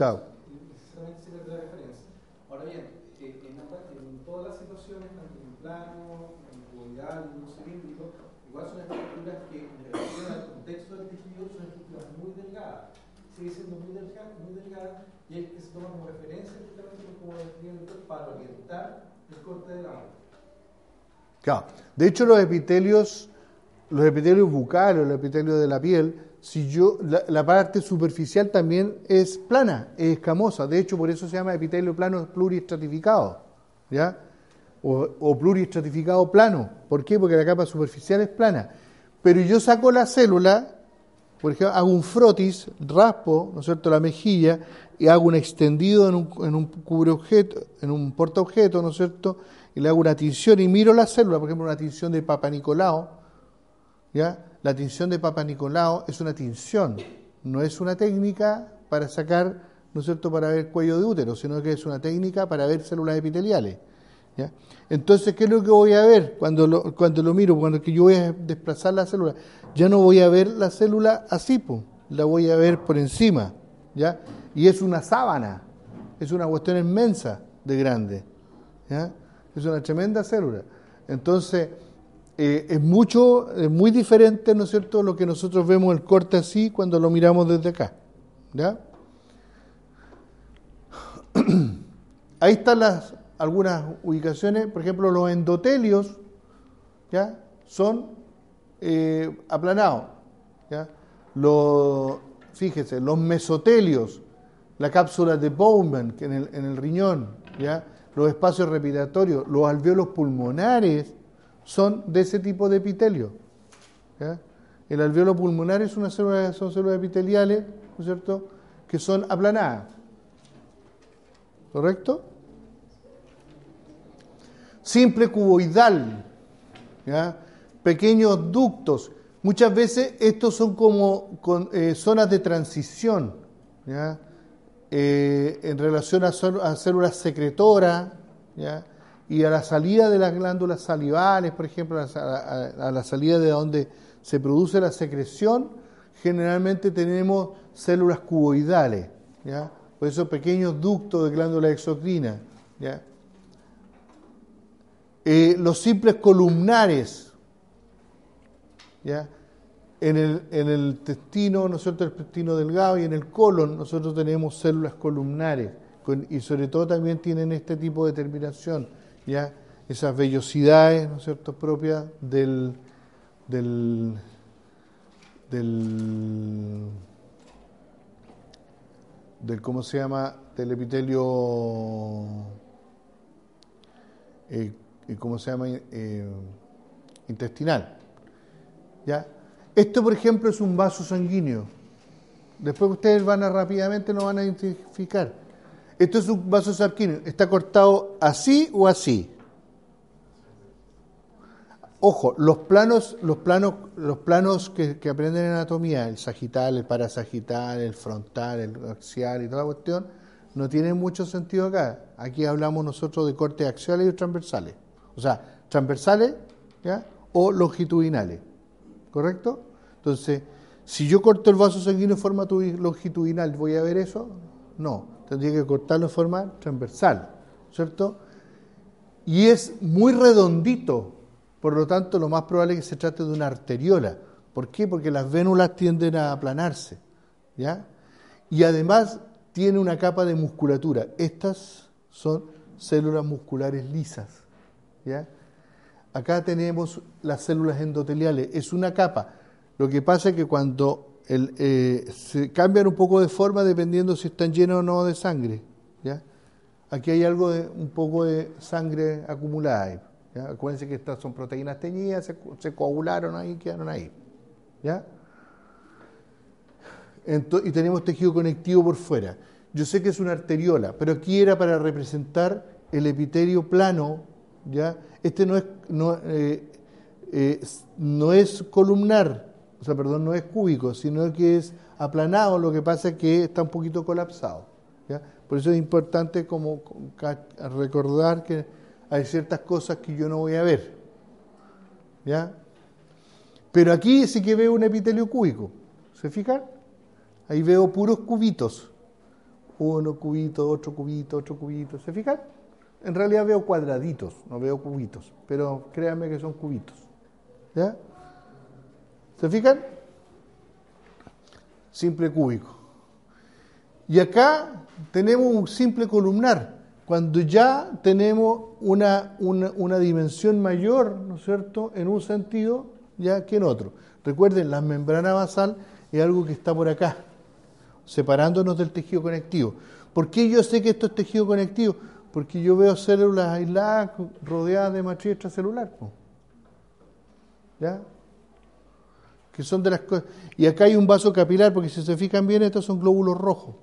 Claro. Precisamente se la referencia. Ahora bien, eh, en, en, todas las situaciones, tanto en plano, en cuboidal, en un cilíndrico, igual son estructuras que en relación al contexto del tejido son estructuras muy delgadas. Sigue siendo muy delgada, muy delgada y es que se toma como referencia justamente como el para orientar el corte de la mano. Claro. De hecho, los epitelios, los epitelios bucales, los epitelios de la piel, si yo, la, parte superficial también es plana, es escamosa. De hecho, por eso se llama epitelio plano pluriestratificado, ¿ya? O, o pluriestratificado plano. ¿Por qué? Porque la capa superficial es plana. Pero yo saco la célula, por ejemplo, hago un frotis, raspo, ¿no es cierto?, la mejilla y hago un extendido en un, en un objeto, en un porta objeto, ¿no es cierto?, y le hago una tinción y miro la célula, por ejemplo, una tinción de Papa Nicolau, ¿ya? la tinción de Papa Nicolau es una tinción, no es una técnica para sacar, ¿no es cierto?, para ver cuello de útero, sino que es una técnica para ver células epiteliales. Entonces, ¿qué es lo que voy a ver cuando lo, cuando lo miro? Cuando que yo voy a desplazar la célula, ya no voy a ver la célula así, la voy a ver por encima, ¿ya? Y es una sábana, es una cuestión inmensa de grande, ¿ya? Es una tremenda célula. Entonces, eh, es mucho, es muy diferente, ¿no es cierto?, lo que nosotros vemos el corte así cuando lo miramos desde acá. Ahí están las, algunas ubicaciones, por ejemplo, los endotelios, ¿ya? Son eh, aplanados, ¿ya? Los, fíjese, los mesotelios, la cápsula de Bowman en, el, en el riñón, ¿ya? los espacios respiratorios, los alveolos pulmonares son de ese tipo de epitelio. El alveolo pulmonar es una célula, son células epiteliales, ¿no es cierto?, que son aplanadas. ¿Correcto? Simple cuboidal, pequeños ductos. Muchas veces estos son como eh, zonas de transición. ¿ya? Eh, en relación a, células secretoras y a la salida de las glándulas salivales, por ejemplo, a, la salida de donde se produce la secreción, generalmente tenemos células cuboidales, ¿ya? por eso pequeños ductos de glándula exocrina. ¿ya? Eh, los simples columnares, ¿ya? En el, en el intestino, ¿no es cierto?, el intestino delgado y en el colon nosotros tenemos células columnares y sobre todo también tienen este tipo de terminación, ¿ya? Esas vellosidades, ¿no es cierto?, propias del, del, del, ¿cómo se llama?, del epitelio, eh, ¿cómo se llama?, eh, intestinal, ¿ya?, esto, por ejemplo, es un vaso sanguíneo. Después ustedes van a rápidamente lo van a identificar. Esto es un vaso sanguíneo. ¿Está cortado así o así? Ojo, los planos, los planos, los planos que, aprenden en anatomía, el sagital, el parasagital, el frontal, el axial y toda la cuestión, no tienen mucho sentido acá. Aquí hablamos nosotros de cortes axiales y transversales. O sea, transversales o longitudinales. ¿correcto? Entonces, si yo corto el vaso sanguíneo en forma longitudinal, ¿voy a ver eso? No, tendría que cortarlo en forma transversal, ¿cierto? Y es muy redondito, por lo tanto, lo más probable es que se trate de una arteriola. ¿Por qué? Porque las vénulas tienden a aplanarse, ¿ya? Y además tiene una capa de musculatura. Estas son células musculares lisas, ¿ya? Acá tenemos las células endoteliales, es una capa. Lo que pasa es que cuando eh, se cambian un poco de forma dependiendo si están llenos o no de sangre. ¿ya? Aquí hay algo de un poco de sangre acumulada. Acuérdense que estas son proteínas teñidas, se, coagularon ahí, quedaron ahí. ¿ya? y tenemos tejido conectivo por fuera. Yo sé que es una arteriola, pero aquí era para representar el epitelio plano, ¿ya? Este no es, no, eh, eh, no es columnar, o sea, perdón, no es cúbico, sino que es aplanado, lo que pasa es que está un poquito colapsado. Por eso es importante como recordar que hay ciertas cosas que yo no voy a ver. ¿ya? Pero aquí sí que veo un epitelio cúbico. ¿Se fijan? Ahí veo puros cubitos. Uno cubito, otro cubito, otro cubito. ¿Se fijan? En realidad veo cuadraditos, no veo cubitos, pero créanme que son cubitos. ¿Ya? ¿Se fijan? Simple cúbico. Y acá tenemos un simple columnar, cuando ya tenemos una, una, dimensión mayor, ¿no es cierto?, en un sentido ya que en otro. Recuerden, la membrana basal es algo que está por acá, separándonos del tejido conectivo. ¿Por qué yo sé que esto es tejido conectivo? Porque yo veo células aisladas rodeadas de matriz extracelular. ¿Ya? Que son de las. Y acá hay un vaso capilar, porque si se fijan bien, estos son glóbulos rojos.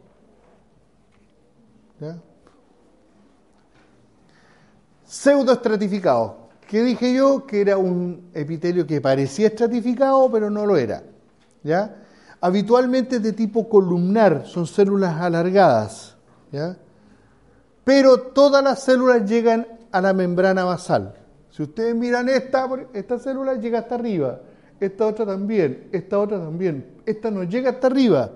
¿Ya? Pseudoestratificado. ¿Qué dije yo? Que era un epitelio que parecía estratificado, pero no lo era. ¿Ya? Habitualmente de tipo columnar, son células alargadas. ¿Ya? pero todas las células llegan a la membrana basal. Si ustedes miran esta, esta célula llega hasta arriba, esta otra también, esta otra también, esta no llega hasta arriba,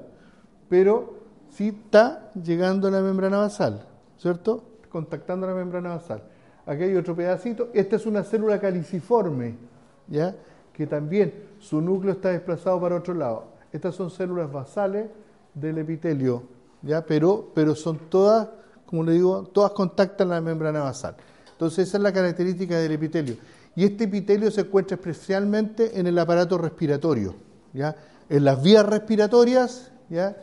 pero sí está llegando a la membrana basal, ¿cierto? Contactando la membrana basal. Aquí hay otro pedacito, esta es una célula caliciforme, ¿ya? Que también su núcleo está desplazado para otro lado. Estas son células basales del epitelio, ¿ya? Pero, pero son todas como le digo, todas contactan la membrana basal. Entonces esa es la característica del epitelio. Y este epitelio se encuentra especialmente en el aparato respiratorio, ¿ya? En las vías respiratorias, ¿ya?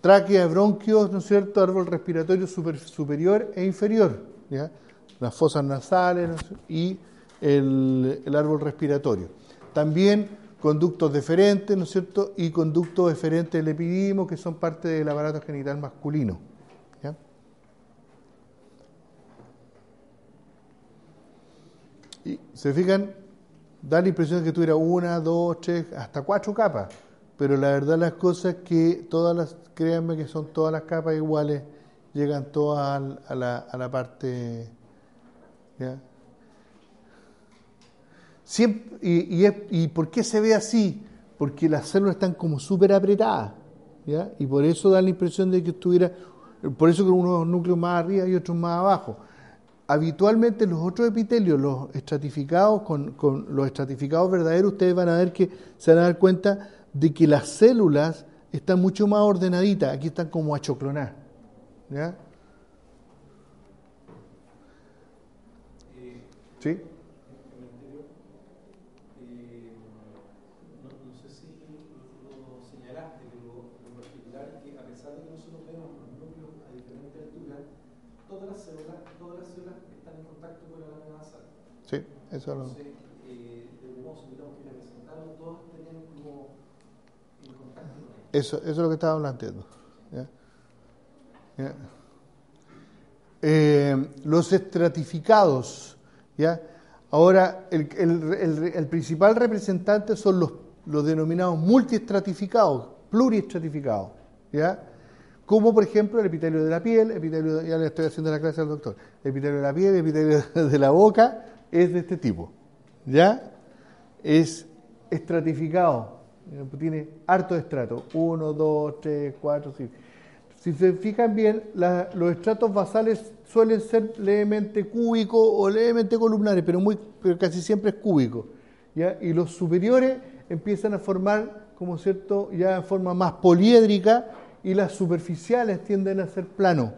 Tráquea, bronquios, ¿no es cierto? Árbol respiratorio superior e inferior, ¿ya? Las fosas nasales y el, el árbol respiratorio. También conductos deferentes, ¿no es cierto? Y conductos deferentes del epidimo, que son parte del aparato genital masculino. ¿ya? Y se fijan, da la impresión de que tuviera una, dos, tres, hasta cuatro capas. Pero la verdad las cosas es que todas las, créanme que son todas las capas iguales, llegan todas a la, a la parte, ¿ya? Siempre, y, y, por qué se ve así? Porque las células están como súper apretadas, ¿ya? Y por eso da la impresión de que estuviera, por eso que unos núcleos más arriba y otros más abajo. Habitualmente los otros epitelios, los estratificados, con, con los estratificados verdaderos, ustedes van a ver que se van a dar cuenta de que las células están mucho más ordenaditas, aquí están como achoclonadas. ¿Ya? ¿Sí? Eso lo... Entonces, eh, de modo que representaron, todos tenían como en contacto con Eso, eso es lo que estaba planteando. ¿ya? ¿Ya? Eh, los estratificados, ¿ya? Ahora, el, el, el, el, principal representante son los, los denominados multiestratificados, pluriestratificados, ¿ya? Como por ejemplo el epitelio de la piel, epitelio, ya le estoy haciendo la clase al doctor, el epitelio de la piel, el epitelio de la boca, es de este tipo. ¿Ya? Es estratificado. Tiene harto estrato. Uno, dos, tres, cuatro, cinco. Si se fijan bien, los estratos basales suelen ser levemente cúbicos o levemente columnares, pero casi siempre es cúbico. ¿ya? Y los superiores empiezan a formar, como cierto, ya en forma más poliédrica, y las superficiales tienden a ser plano,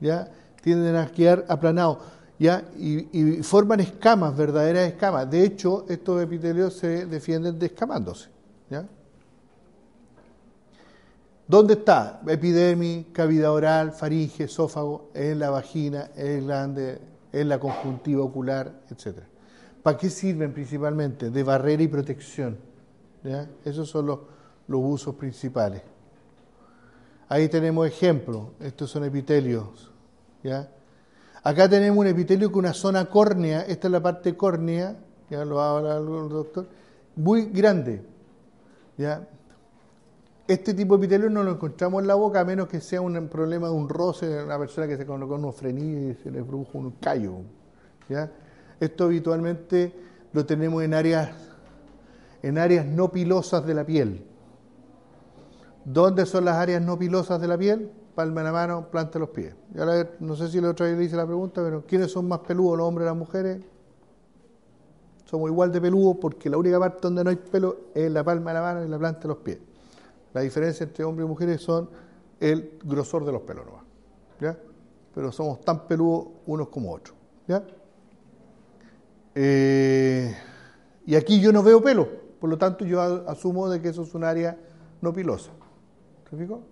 ¿ya? tienden a quedar aplanados. ¿Ya? Y, forman escamas, verdaderas escamas. De hecho, estos epitelios se defienden descamándose. ¿ya? ¿Dónde está? Epidermis, cavidad oral, faringe, esófago, en la vagina, en el glande, la conjuntiva ocular, etc. ¿Para qué sirven principalmente? De barrera y protección. ¿ya? Esos son los, los usos principales. Ahí tenemos ejemplos. Estos son epitelios. ¿ya? Acá tenemos un epitelio con una zona córnea, esta es la parte córnea, ya lo habla el doctor, muy grande. ¿ya? Este tipo de epitelio no lo encontramos en la boca a menos que sea un problema de un roce, una persona que se colocó unos frenillos y se le produjo un callo. ¿ya? Esto habitualmente lo tenemos en áreas, en áreas no pilosas de la piel. ¿Dónde son las áreas no pilosas de la piel? Palma en la mano, planta los pies. Ya no sé si la otra vez le hice la pregunta, pero ¿quiénes son más peludos, los hombres o las mujeres? Somos igual de peludos porque la única parte donde no hay pelo es la palma de la mano y la planta de los pies. La diferencia entre hombres y mujeres son el grosor de los pelos ¿ya? Pero somos tan peludos unos como otros, ¿ya? Eh, y aquí yo no veo pelo, por lo tanto yo asumo de que eso es un área no pilosa. ¿Te fijo?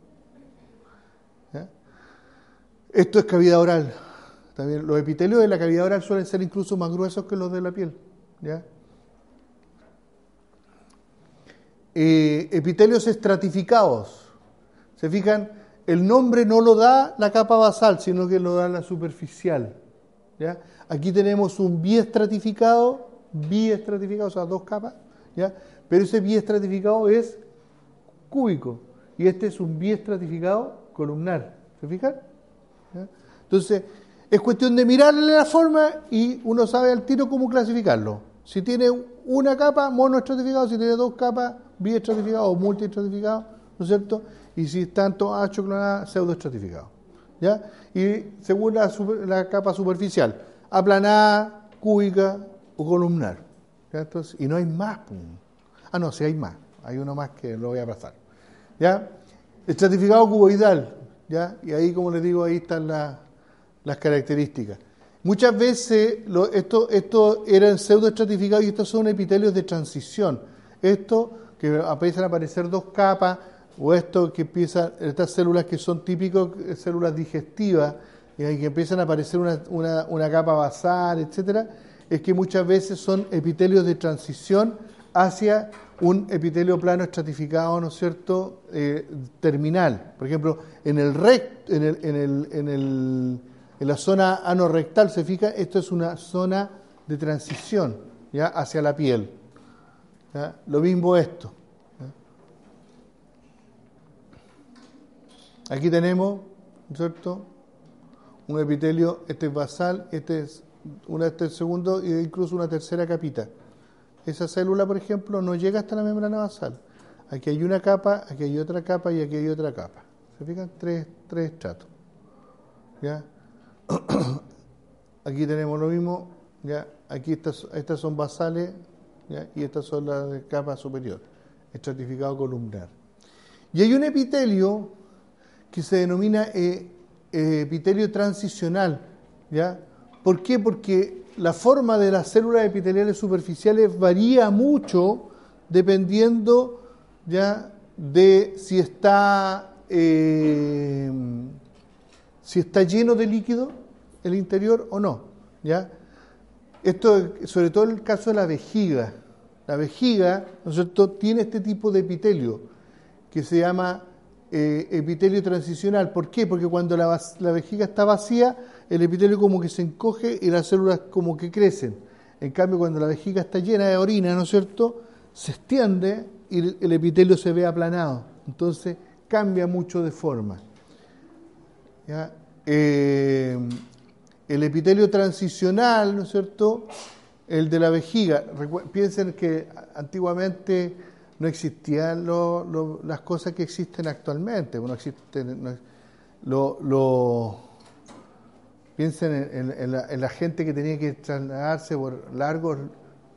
Esto es cavidad oral. También los epitelios de la cavidad oral suelen ser incluso más gruesos que los de la piel. Eh, epitelios estratificados. ¿Se fijan? El nombre no lo da la capa basal, sino que lo da la superficial. Aquí tenemos un biestratificado, biestratificado, o sea, dos capas, ¿ya? pero ese biestratificado es cúbico y este es un biestratificado columnar. ¿Se fijan? Entonces, es cuestión de mirarle la forma y uno sabe al tiro cómo clasificarlo. Si tiene una capa, monoestratificado, si tiene dos capas, biestratificado o multiestratificado, ¿no es cierto? Y si están todos pseudo pseudoestratificado. ¿Ya? Y según la, capa superficial, aplanada, cúbica o columnar. Entonces, y no hay más. Ah, no, sí hay más. Hay uno más que lo voy a pasar. ¿Ya? Estratificado cuboidal, ¿ya? Y ahí, como les digo, ahí están las características. Muchas veces esto, esto eran pseudoestratificados y estos son epitelios de transición. Esto que empiezan a aparecer dos capas, o esto que empiezan, estas células que son típicas células digestivas, y que empiezan a aparecer una, una capa basal, etcétera, es que muchas veces son epitelios de transición hacia un epitelio plano estratificado, ¿no es cierto?, eh, terminal. Por ejemplo, en el rect, en, el, en, el, en, el, en la zona anorrectal, se fija, esto es una zona de transición ¿ya? hacia la piel. Lo mismo esto. Aquí tenemos, ¿no es cierto?, un epitelio, este es basal, este es, una, este es segundo e incluso una tercera capita. Esa célula, por ejemplo, no llega hasta la membrana basal. Aquí hay una capa, aquí hay otra capa y aquí hay otra capa. ¿Se fijan? Tres, tres estratos. ¿Ya? aquí tenemos lo mismo. ¿ya? Aquí estas, estas son basales ¿ya? y estas son las de capa superior, estratificado columnar. Y hay un epitelio que se denomina eh, eh, epitelio transicional. ¿ya? ¿Por qué? Porque la forma de las células epiteliales superficiales varía mucho dependiendo ya de si está eh, si está lleno de líquido el interior o no ya esto sobre todo el caso de la vejiga la vejiga no es cierto tiene este tipo de epitelio que se llama eh, epitelio transicional ¿por qué? porque cuando la, la vejiga está vacía el epitelio como que se encoge y las células como que crecen. En cambio, cuando la vejiga está llena de orina, ¿no es cierto?, se extiende y el epitelio se ve aplanado. Entonces cambia mucho de forma. Eh, el epitelio transicional, ¿no es cierto?, el de la vejiga. Piensen que antiguamente no existían las cosas que existen actualmente. Existen, lo Piensen en, la, gente que tenía que trasladarse por largos,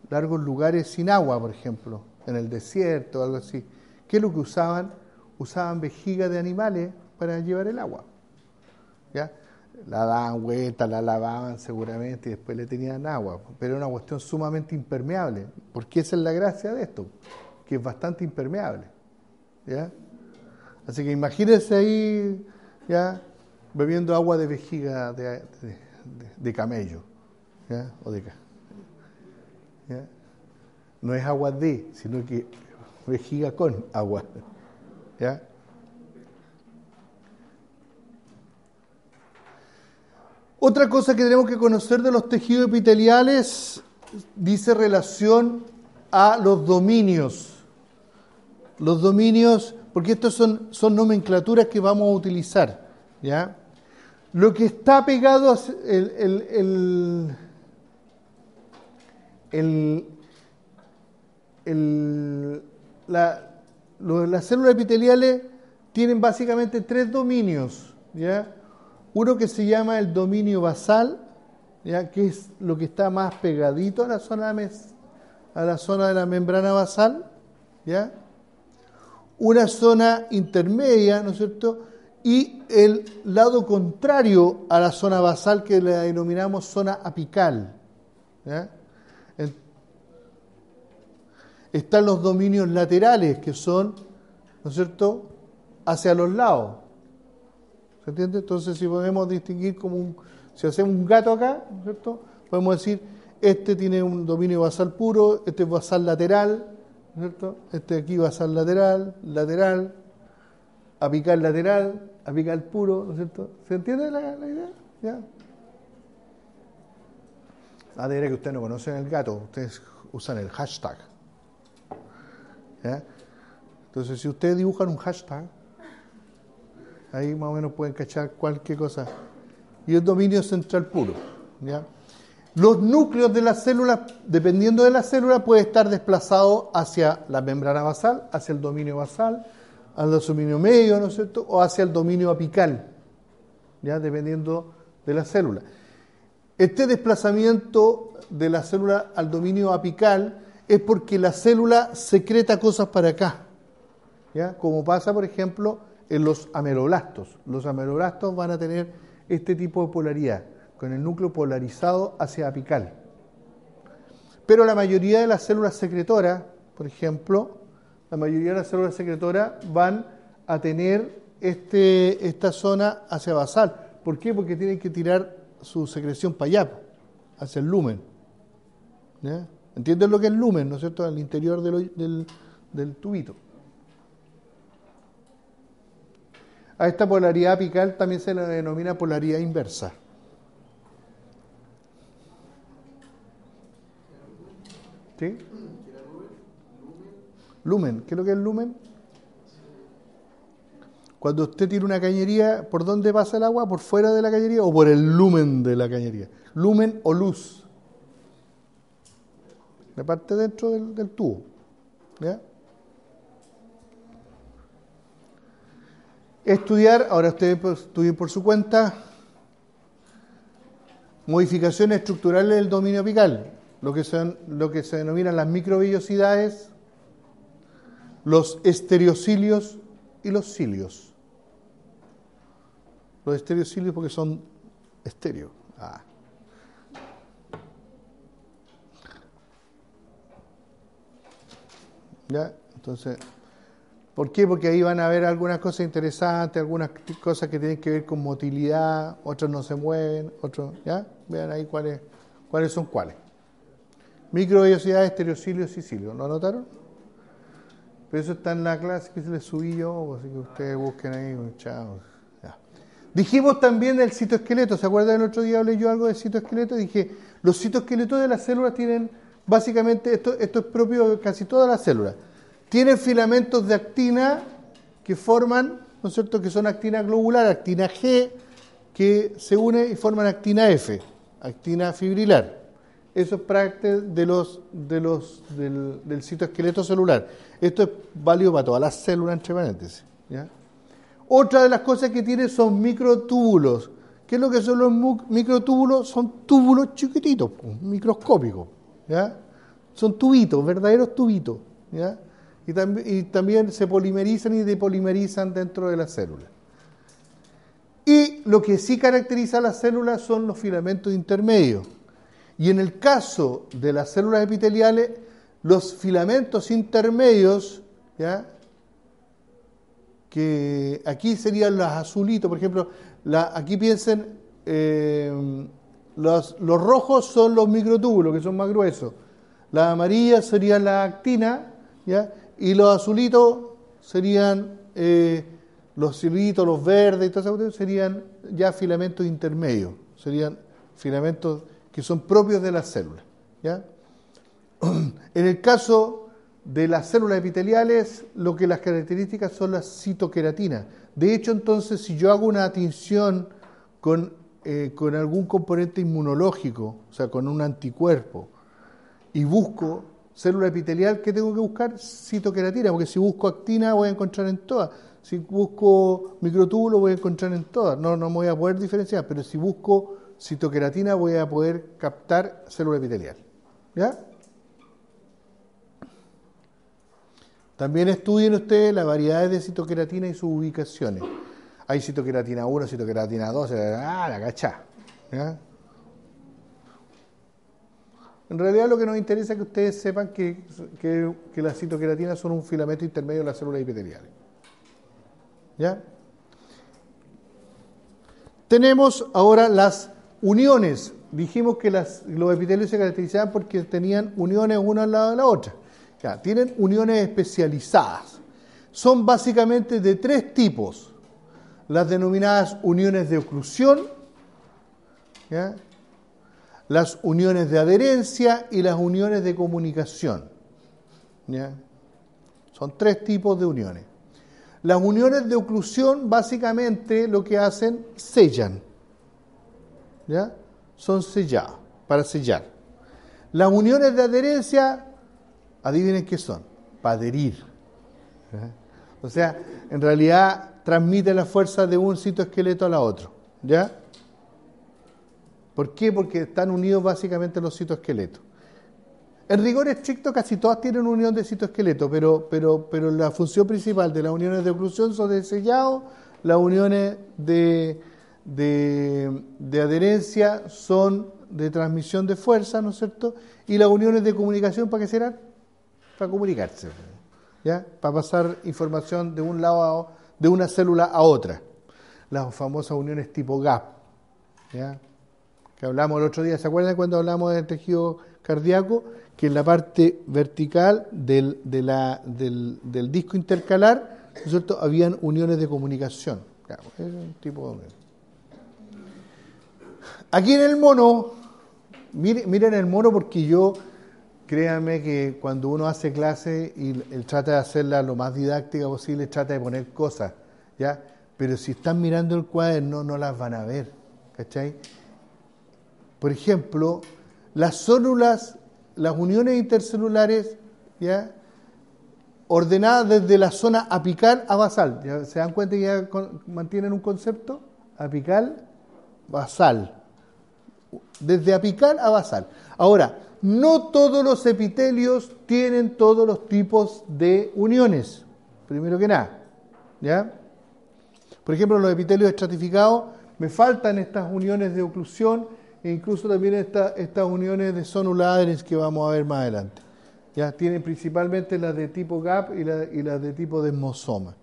largos lugares sin agua, por ejemplo, en el desierto algo así. ¿Qué es lo que usaban? Usaban vejiga de animales para llevar el agua. ¿Ya? La daban vuelta, la lavaban seguramente y después le tenían agua. Pero era una cuestión sumamente impermeable. Porque esa es la gracia de esto, que es bastante impermeable. ¿Ya? Así que imagínense ahí, ¿ya? bebiendo agua de vejiga de, camello. O de, No es agua de, sino que vejiga con agua. Otra cosa que tenemos que conocer de los tejidos epiteliales dice relación a los dominios. Los dominios, porque estos son, son nomenclaturas que vamos a utilizar. ¿ya? Lo que está pegado el, el, el, la, las células epiteliales tienen básicamente tres dominios. ¿ya? Uno que se llama el dominio basal, ¿ya? que es lo que está más pegadito a la zona de, la, membrana basal. ¿ya? Una zona intermedia, ¿no es cierto?, y el lado contrario a la zona basal que la denominamos zona apical. Están los dominios laterales que son, ¿no es cierto?, hacia los lados. ¿Se entiende? Entonces, si podemos distinguir como un, si hacemos un gato acá, ¿no es cierto?, podemos decir, este tiene un dominio basal puro, este es basal lateral, ¿no es cierto? Este aquí basal lateral, lateral, apical lateral, apical puro, ¿no es cierto? ¿Se entiende la, idea? ¿Ya? Ah, diré que ustedes no conocen el gato, ustedes usan el hashtag. ¿Ya? Entonces, si ustedes dibujan un hashtag, ahí más o menos pueden cachar cualquier cosa. Y el dominio central puro. Los núcleos de las células, dependiendo de la célula, puede estar desplazado hacia la membrana basal, hacia el dominio basal, al dominio medio, ¿no es cierto?, o hacia el dominio apical, ya dependiendo de la célula. Este desplazamiento de la célula al dominio apical es porque la célula secreta cosas para acá, ¿ya? como pasa, por ejemplo, en los ameloblastos. Los ameloblastos van a tener este tipo de polaridad, con el núcleo polarizado hacia apical. Pero la mayoría de las células secretoras, por ejemplo, la mayoría de las células secretoras van a tener este, esta zona hacia basal. ¿Por qué? Porque tienen que tirar su secreción para allá, hacia el lumen. ¿Entienden lo que es lumen, no es cierto? Al interior del, del tubito. A esta polaridad apical también se le denomina polaridad inversa. ¿Sí? Lumen. ¿Qué es lo que es lumen? Cuando usted tira una cañería, ¿por dónde pasa el agua? ¿Por fuera de la cañería o por el lumen de la cañería? Lumen o luz. La parte dentro del, del tubo. ¿Ya? Estudiar, ahora ustedes estudien por su cuenta, modificaciones estructurales del dominio apical, lo que, son, lo que se denominan las microvellosidades, los estereocilios y los cilios. Los estereocilios porque son estéreo. Ah. ¿Ya? Entonces, ¿por qué? Porque ahí van a ver algunas cosas interesantes, algunas cosas que tienen que ver con motilidad, otros no se mueven, otros, ¿ya? Vean ahí cuáles, cuáles son cuáles. Microvellosidades, estereocilios y cilios. ¿Lo anotaron? Pero eso está en la clase que se les subí yo, así que ustedes busquen ahí, chao. Dijimos también del citoesqueleto, ¿se acuerdan el otro día hablé yo algo del citoesqueleto? Dije, los citoesqueletos de las células tienen, básicamente, esto, esto es propio de casi todas las células, tienen filamentos de actina que forman, ¿no es cierto?, que son actina globular, actina G, que se une y forman actina F, actina fibrilar. Eso es parte de los, de los, del, del citoesqueleto celular. Esto es válido para todas las células, entre paréntesis. Otra de las cosas que tiene son microtúbulos. ¿Qué es lo que son los microtúbulos? Son túbulos chiquititos, microscópicos. ¿ya? Son tubitos, verdaderos tubitos. ¿ya? Y, también se polimerizan y depolimerizan dentro de las células. Y lo que sí caracteriza a las células son los filamentos intermedios. Y en el caso de las células epiteliales, los filamentos intermedios, ¿ya? que aquí serían los azulitos, por ejemplo, aquí piensen, eh, los, los, rojos son los microtúbulos, que son más gruesos, las amarillas serían la actina, ¿ya? Y los azulitos serían eh, los cilitos, los verdes, y todo eso, serían ya filamentos intermedios, serían filamentos que son propios de las células. ¿ya? En el caso de las células epiteliales, lo que las características son las citoqueratinas. De hecho, entonces, si yo hago una tinción con, eh, con algún componente inmunológico, o sea, con un anticuerpo, y busco célula epitelial, ¿qué tengo que buscar? Citoqueratina, porque si busco actina voy a encontrar en todas. Si busco microtúbulo voy a encontrar en todas. No, no me voy a poder diferenciar, pero si busco citoqueratina voy a poder captar célula epitelial. ¿Ya? También estudien ustedes las variedades de citoqueratina y sus ubicaciones. Hay citoqueratina 1, citoqueratina 2, ah, la cachá. ¿Ya? En realidad lo que nos interesa es que ustedes sepan que, que, las citoqueratinas son un filamento intermedio de las células epiteliales. ¿Ya? Tenemos ahora las uniones. Dijimos que las, los epitelios se caracterizaban porque tenían uniones una al lado de la otra. Ya, tienen uniones especializadas. Son básicamente de tres tipos. Las denominadas uniones de oclusión, ¿ya? Las uniones de adherencia y las uniones de comunicación. Son tres tipos de uniones. Las uniones de oclusión básicamente lo que hacen sellan. ¿Ya? Son sellados, para sellar. Las uniones de adherencia, adivinen qué son, para adherir. O sea, en realidad transmite la fuerza de un citoesqueleto a la otro. ¿Ya? ¿Por qué? Porque están unidos básicamente los citoesqueletos. En rigor estricto casi todas tienen unión de citoesqueleto, pero, pero, pero la función principal de las uniones de oclusión son de sellado, las uniones de, de, adherencia son de transmisión de fuerza, ¿no es cierto? Y las uniones de comunicación, ¿para qué serán? Para comunicarse, ¿ya? Para pasar información de un lado a, de una célula a otra. Las famosas uniones tipo GAP, ¿ya? Que hablamos el otro día, ¿se acuerdan cuando hablamos del tejido cardíaco? que en la parte vertical del, del, disco intercalar, ¿no es cierto? habían uniones de comunicación. Claro, es un tipo de... Aquí en el mono, miren, miren el mono porque yo, créanme que cuando uno hace clase y trata de hacerla lo más didáctica posible, trata de poner cosas, ¿ya? Pero si están mirando el cuaderno no las van a ver, ¿cachai? Por ejemplo, las células las uniones intercelulares, ¿ya? ordenadas desde la zona apical a basal. ¿Ya ¿Se dan cuenta que ya mantienen un concepto? Apical, basal. Desde apical a basal. Ahora, no todos los epitelios tienen todos los tipos de uniones, primero que nada. ¿ya? Por ejemplo, los epitelios estratificados me faltan estas uniones de oclusión e incluso también estas uniones de sonulares que vamos a ver más adelante. Ya tienen principalmente las de tipo GAP y, las de tipo desmosoma.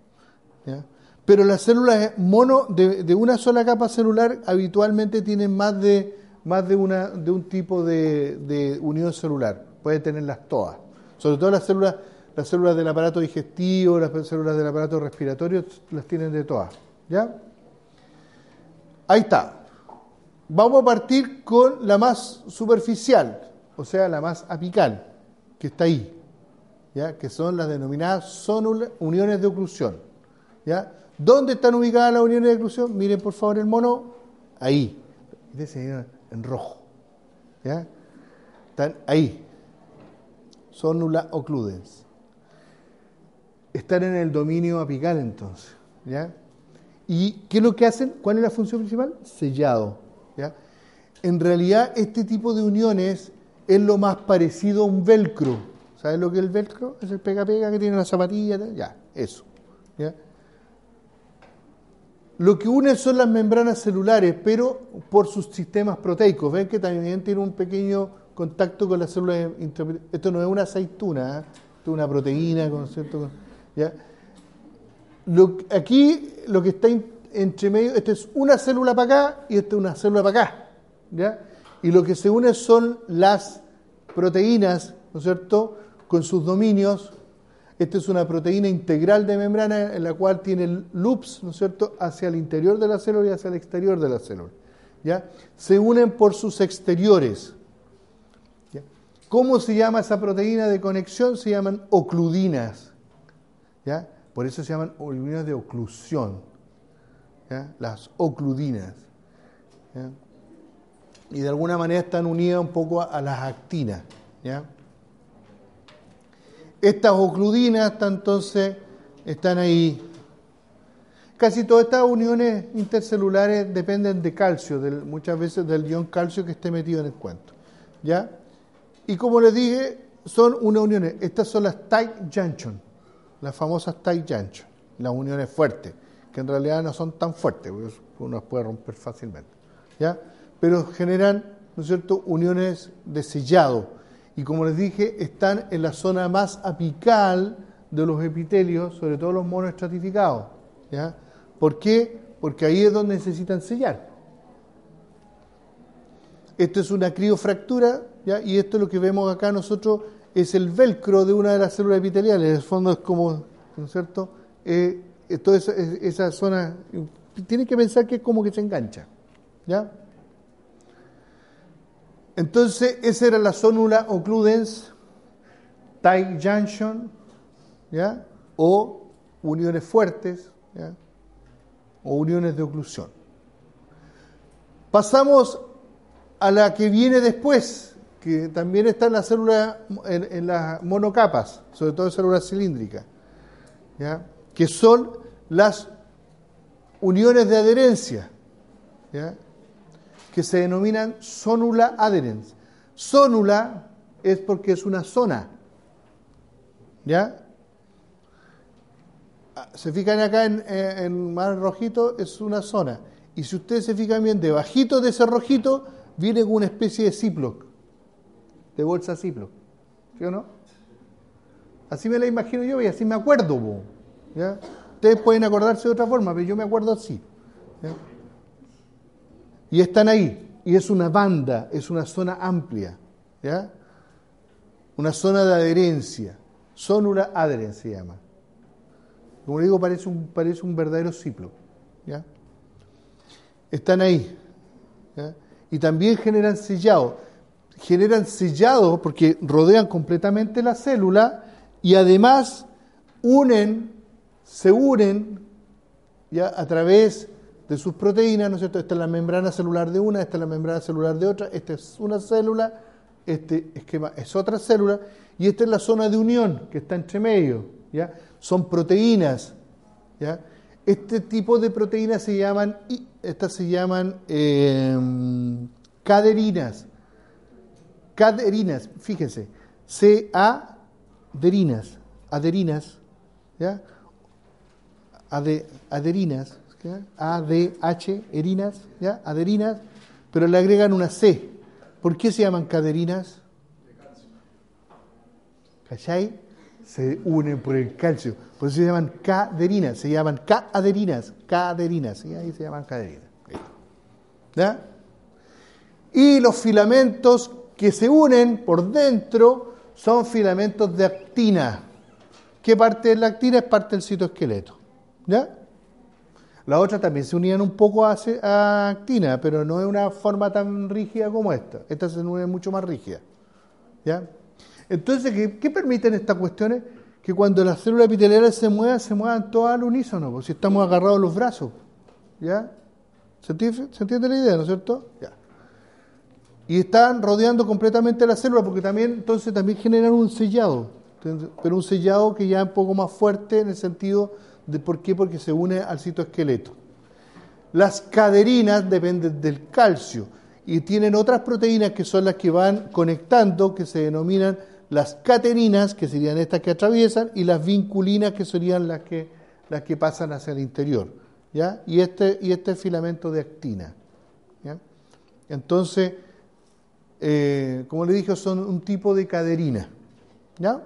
Pero las células mono de, una sola capa celular habitualmente tienen más de, más de, una, de un tipo de, unión celular. Pueden tenerlas todas. Sobre todo las células, las células del aparato digestivo, las células del aparato respiratorio, las tienen de todas. ¿Ya? Ahí está. Vamos a partir con la más superficial, o sea, la más apical, que está ahí, ¿ya? que son las denominadas uniones de oclusión. ¿ya? ¿Dónde están ubicadas las uniones de oclusión? Miren por favor el mono, ahí, en rojo. ¿ya? Están ahí, sonula ocludens. Están en el dominio apical entonces. ¿ya? ¿Y qué es lo que hacen? ¿Cuál es la función principal? Sellado. En realidad, este tipo de uniones es lo más parecido a un velcro. ¿Sabes lo que es el velcro? Es el pega-pega que tiene la zapatilla, ya, eso. Lo que une son las membranas celulares, pero por sus sistemas proteicos. Ven que también tiene un pequeño contacto con las células. Esto no es una aceituna, ¿eh? esto es una proteína, ¿cierto? ¿Ya? aquí lo que está entre medio, esta es una célula para acá y esta es una célula para acá. ¿ya? Y lo que se une son las proteínas, ¿no es cierto?, con sus dominios. Esta es una proteína integral de membrana en la cual tiene loops, ¿no es cierto?, hacia el interior de la célula y hacia el exterior de la célula. ¿ya? Se unen por sus exteriores. ¿Cómo se llama esa proteína de conexión? Se llaman ocludinas. ¿ya? Por eso se llaman uniones de oclusión las ocludinas. Y de alguna manera están unidas un poco a, las actinas. Estas ocludinas entonces están ahí. Casi todas estas uniones intercelulares dependen de calcio, muchas veces del ion calcio que esté metido en el cuento. ¿ya? Y como les dije, son unas uniones. Estas son las tight junction, las famosas tight junction, las uniones fuertes que en realidad no son tan fuertes, uno las puede romper fácilmente, ¿ya? Pero generan, ¿no es cierto?, uniones de sellado. Y como les dije, están en la zona más apical de los epitelios, sobre todo los monoestratificados, ¿ya? ¿Por qué? Porque ahí es donde necesitan sellar. Esto es una criofractura, ¿ya? Y esto es lo que vemos acá nosotros, es el velcro de una de las células epiteliales. En el fondo es como, ¿no es cierto?, eh, toda esa, zona, tiene que pensar que es como que se engancha. ¿Ya? Entonces, esa era la zónula ocludens, tight junction, ¿ya? O uniones fuertes, ¿ya? O uniones de oclusión. Pasamos a la que viene después, que también está en la célula, en, en las monocapas, sobre todo en células cilíndricas, ¿ya? que son las uniones de adherencia, que se denominan sonula adherens. Sonula es porque es una zona. ¿Ya? Ah, Se fijan acá en, en, en más rojito, es una zona. Y si ustedes se fijan bien, debajito de ese rojito viene una especie de Ziploc, de bolsa Ziploc. ¿Sí o no? Así me la imagino yo y así me acuerdo. ¿ya? Ustedes pueden acordarse de otra forma, pero yo me acuerdo así. Y están ahí. Y es una banda, es una zona amplia. ¿ya? Una zona de adherencia. Sonura adherens se llama. Como le digo, parece un, parece un verdadero ciclo. ¿ya? Están ahí. Y también generan sellado. Generan sellado porque rodean completamente la célula y además unen, se unen ya a través de sus proteínas, ¿no es cierto? Esta es la membrana celular de una, esta es la membrana celular de otra, esta es una célula, este esquema es otra célula, y esta es la zona de unión que está entre medio, ¿ya? Son proteínas, ¿ya? Este tipo de proteínas se llaman, estas se llaman eh, caderinas, caderinas, fíjense, C-A-derinas, aderinas, ¿ya? Ade, aderinas, ¿ya? A-D-H, erinas, ¿ya? Aderinas, pero le agregan una C. ¿Por qué se llaman caderinas? ¿Cachai? Se unen por el calcio. Por eso se llaman caderinas, se llaman caderinas, caderinas, y ahí se llaman caderinas. ¿Ya? Y los filamentos que se unen por dentro son filamentos de actina. ¿Qué parte de la actina es parte del citoesqueleto? ¿Ya? La otra también se unían un poco a, a, actina, pero no es una forma tan rígida como esta. Esta se une mucho más rígida. ¿Ya? Entonces, ¿qué, ¿qué, permiten estas cuestiones? Que cuando las células epiteliales se muevan, se muevan todas al unísono, pues si estamos agarrados los brazos. ¿Ya? ¿Se entiende, ¿Se entiende la idea, no es cierto? Ya. Y están rodeando completamente la célula, porque también, entonces, también generan un sellado. Pero un sellado que ya es un poco más fuerte en el sentido de por qué, porque se une al citoesqueleto. Las caderinas dependen del calcio y tienen otras proteínas que son las que van conectando, que se denominan las caterinas, que serían estas que atraviesan, y las vinculinas, que serían las que, las que pasan hacia el interior. ¿ya? Y, este, y este filamento de actina. ¿ya? Entonces, eh, como le dije, son un tipo de caderina. ¿ya?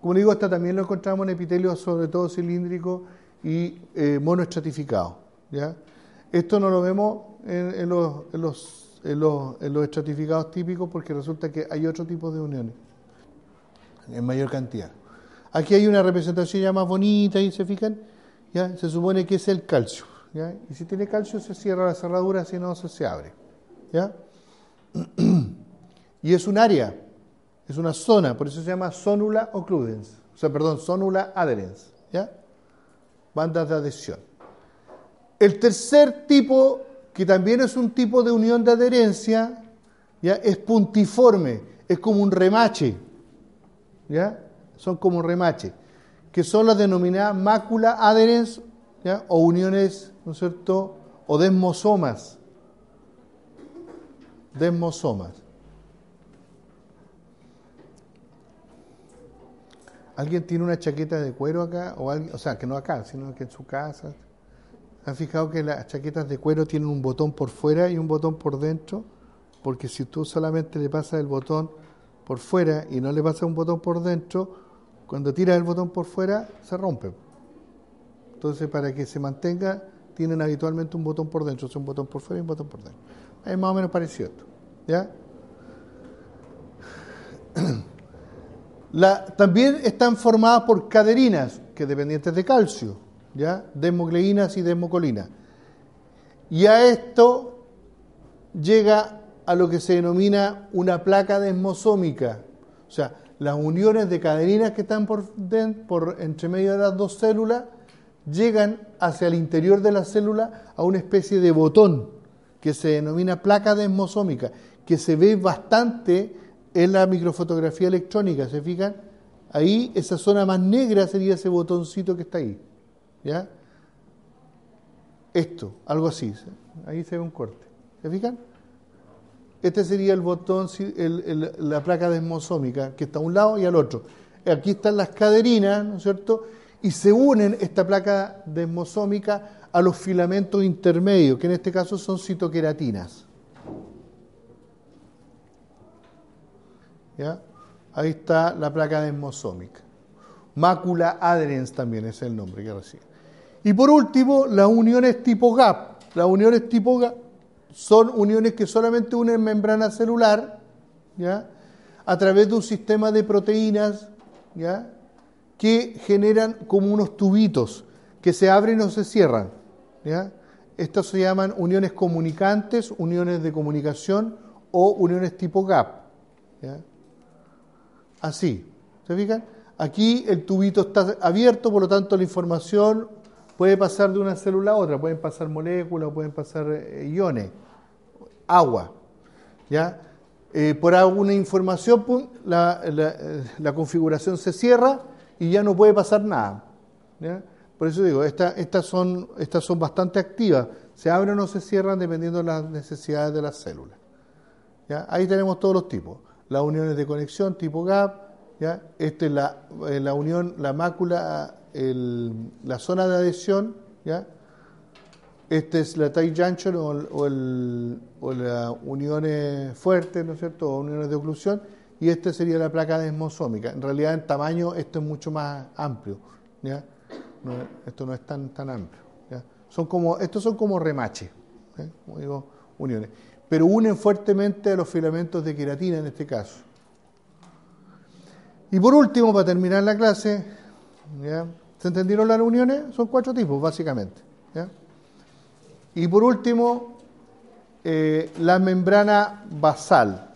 Como digo, esta también lo encontramos en epitelios, sobre todo cilíndricos y eh, monoestratificados. ¿ya? Esto no lo vemos en, los, estratificados típicos porque resulta que hay otro tipo de uniones en mayor cantidad. Aquí hay una representación ya más bonita y se fijan, se supone que es el calcio. Y si tiene calcio se cierra la cerradura, si no se abre. Y es un área, es una zona, por eso se llama sonula occludens, o sea, perdón, sonula adherens, ¿ya? Bandas de adhesión. El tercer tipo, que también es un tipo de unión de adherencia, ¿ya? es puntiforme, es como un remache, ¿ya? Son como un remache, que son las denominadas mácula adherens, ¿ya? o uniones, ¿no es cierto?, o desmosomas. Desmosomas. ¿Alguien tiene una chaqueta de cuero acá? O, alguien, o sea, que no acá, sino que en su casa. ¿Han fijado que las chaquetas de cuero tienen un botón por fuera y un botón por dentro? Porque si tú solamente le pasas el botón por fuera y no le pasas un botón por dentro, cuando tiras el botón por fuera se rompe. Entonces, para que se mantenga, tienen habitualmente un botón por dentro, o sea, un botón por fuera y un botón por dentro. Es más o menos parecido esto. ¿Ya? La, también están formadas por caderinas, que dependientes de calcio, ¿ya? desmogleinas y desmocolinas. Y a esto llega a lo que se denomina una placa desmosómica, o sea, las uniones de caderinas que están por, por entre medio de las dos células llegan hacia el interior de la célula a una especie de botón que se denomina placa desmosómica, que se ve bastante en la microfotografía electrónica, ¿se fijan? Ahí, esa zona más negra sería ese botoncito que está ahí. ¿Ya? Esto, algo así. Ahí se ve un corte. ¿Se fijan? Este sería el botón, la placa desmosómica, que está a un lado y al otro. Aquí están las caderinas, ¿no es cierto? Y se unen esta placa desmosómica a los filamentos intermedios, que en este caso son citoqueratinas. ¿Ya? Ahí está la placa desmosómica. Mácula adherens también es el nombre que recibe. Y por último, las uniones tipo GAP. Las uniones tipo GAP son uniones que solamente unen membrana celular, ¿ya? A través de un sistema de proteínas, ¿ya? Que generan como unos tubitos que se abren o se cierran. Estas se llaman uniones comunicantes, uniones de comunicación o uniones tipo GAP. Así, ¿se fijan? Aquí el tubito está abierto, por lo tanto la información puede pasar de una célula a otra, pueden pasar moléculas, pueden pasar eh, iones, agua. ¿ya? Eh, por alguna información, eh, la, configuración se cierra y ya no puede pasar nada. Por eso digo, estas, son, estas son bastante activas. Se abren o se cierran dependiendo de las necesidades de las células. ¿ya? Ahí tenemos todos los tipos. Las uniones de conexión tipo GAP, ¿ya? Esta es la, la unión, la mácula la zona de adhesión, ¿ya? Este es la tight junction o, o, el, o las uniones fuertes, ¿no es cierto? O uniones de oclusión, y esta sería la placa desmosómica. En realidad, en tamaño, esto es mucho más amplio, ¿ya? esto no es tan, tan amplio. Son como, estos son como remaches, ¿eh? como digo, uniones. Pero unen fuertemente a los filamentos de queratina en este caso. Y por último, para terminar la clase, ¿Se entendieron las uniones? Son cuatro tipos, básicamente. Y por último, eh, la membrana basal.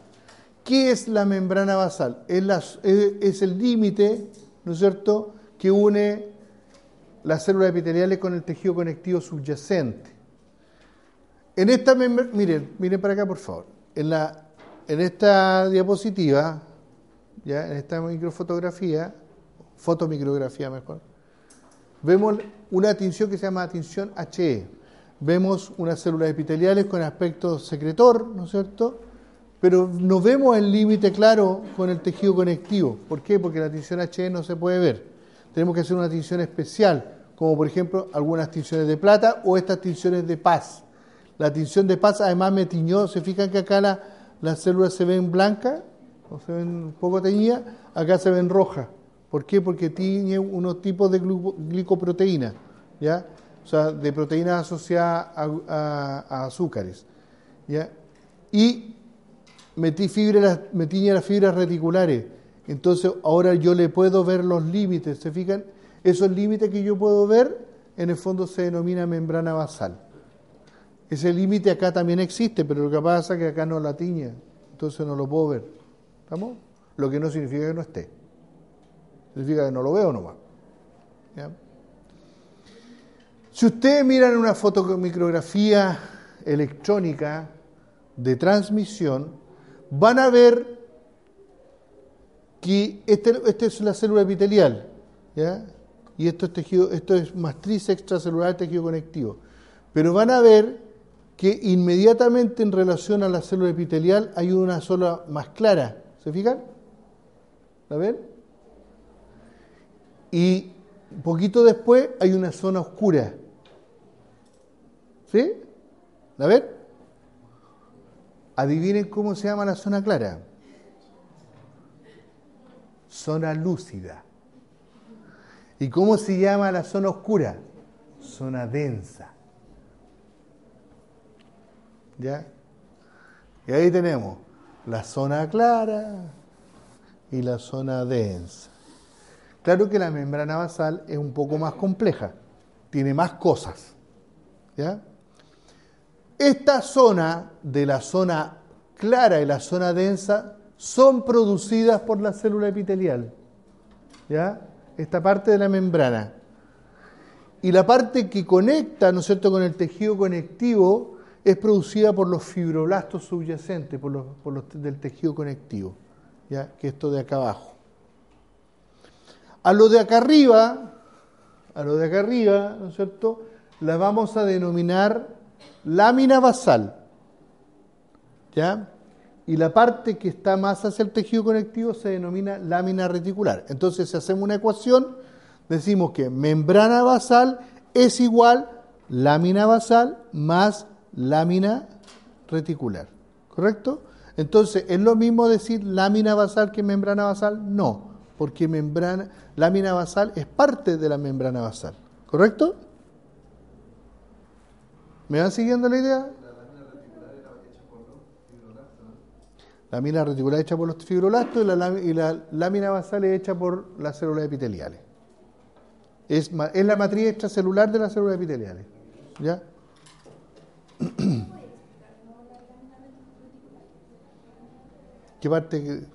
¿Qué es la membrana basal? Es, es el límite, ¿no es cierto?, que une las células epiteliales con el tejido conectivo subyacente. En esta miren, miren para acá, por favor. En, la, en esta diapositiva, ¿ya? en esta microfotografía, fotomicrografía mejor, vemos una tinción que se llama tinción HE. Vemos unas células epiteliales con aspecto secretor, ¿no es cierto? Pero no vemos el límite claro con el tejido conectivo. ¿Por qué? Porque la tinción HE no se puede ver. Tenemos que hacer una tinción especial, como por ejemplo algunas tinciones de plata o estas tinciones de paz. La tinción de paz además me tiñó, se fijan que acá las células se ven blancas, o se ven un poco teñidas, acá se ven rojas. ¿Por qué? Porque tiene unos tipos de glicoproteínas, ¿ya? O sea, de proteínas asociadas a, azúcares, ¿ya? Y metí fibras, metí las fibras reticulares. Entonces, ahora yo le puedo ver los límites, ¿se fijan? Esos límites que yo puedo ver, en el fondo se denomina membrana basal. Ese límite acá también existe, pero lo que pasa es que acá no la tiña, entonces no lo puedo ver. ¿Estamos? Lo que no significa que no esté. Significa que no lo veo nomás. Si ustedes miran una fotomicrografía electrónica de transmisión, van a ver que esta este es la célula epitelial, y esto es, tejido, esto es matriz extracelular tejido conectivo. Pero van a ver que inmediatamente en relación a la célula epitelial hay una sola más clara. ¿Se fijan? ¿La ven? y un poquito después hay una zona oscura. ¿Sí? ¿La ven? Adivinen cómo se llama la zona clara. Zona lúcida. ¿Y cómo se llama la zona oscura? Zona densa. ¿Ya? Y ahí tenemos la zona clara y la zona densa. Claro que la membrana basal es un poco más compleja, tiene más cosas. ¿ya? Esta zona de la zona clara y la zona densa son producidas por la célula epitelial. ¿ya? Esta parte de la membrana. Y la parte que conecta, ¿no es cierto?, con el tejido conectivo es producida por los fibroblastos subyacentes, por los, por los del tejido conectivo, ¿ya? que esto de acá abajo. A lo de acá arriba, a lo de acá arriba, ¿no es cierto? La vamos a denominar lámina basal. ¿Ya? y la parte que está más hacia el tejido conectivo se denomina lámina reticular. Entonces, si hacemos una ecuación, decimos que membrana basal es igual lámina basal más lámina reticular. ¿Correcto? Entonces, ¿es lo mismo decir lámina basal que membrana basal? No, porque membrana, lámina basal es parte de la membrana basal. ¿Correcto? ¿Me van siguiendo la idea? La lámina reticular hecha por los fibroblastos y la, y la lámina basal es hecha por las células epiteliales. Es, es la matriz extracelular de las células epiteliales. ¿Ya? ¿Qué parte?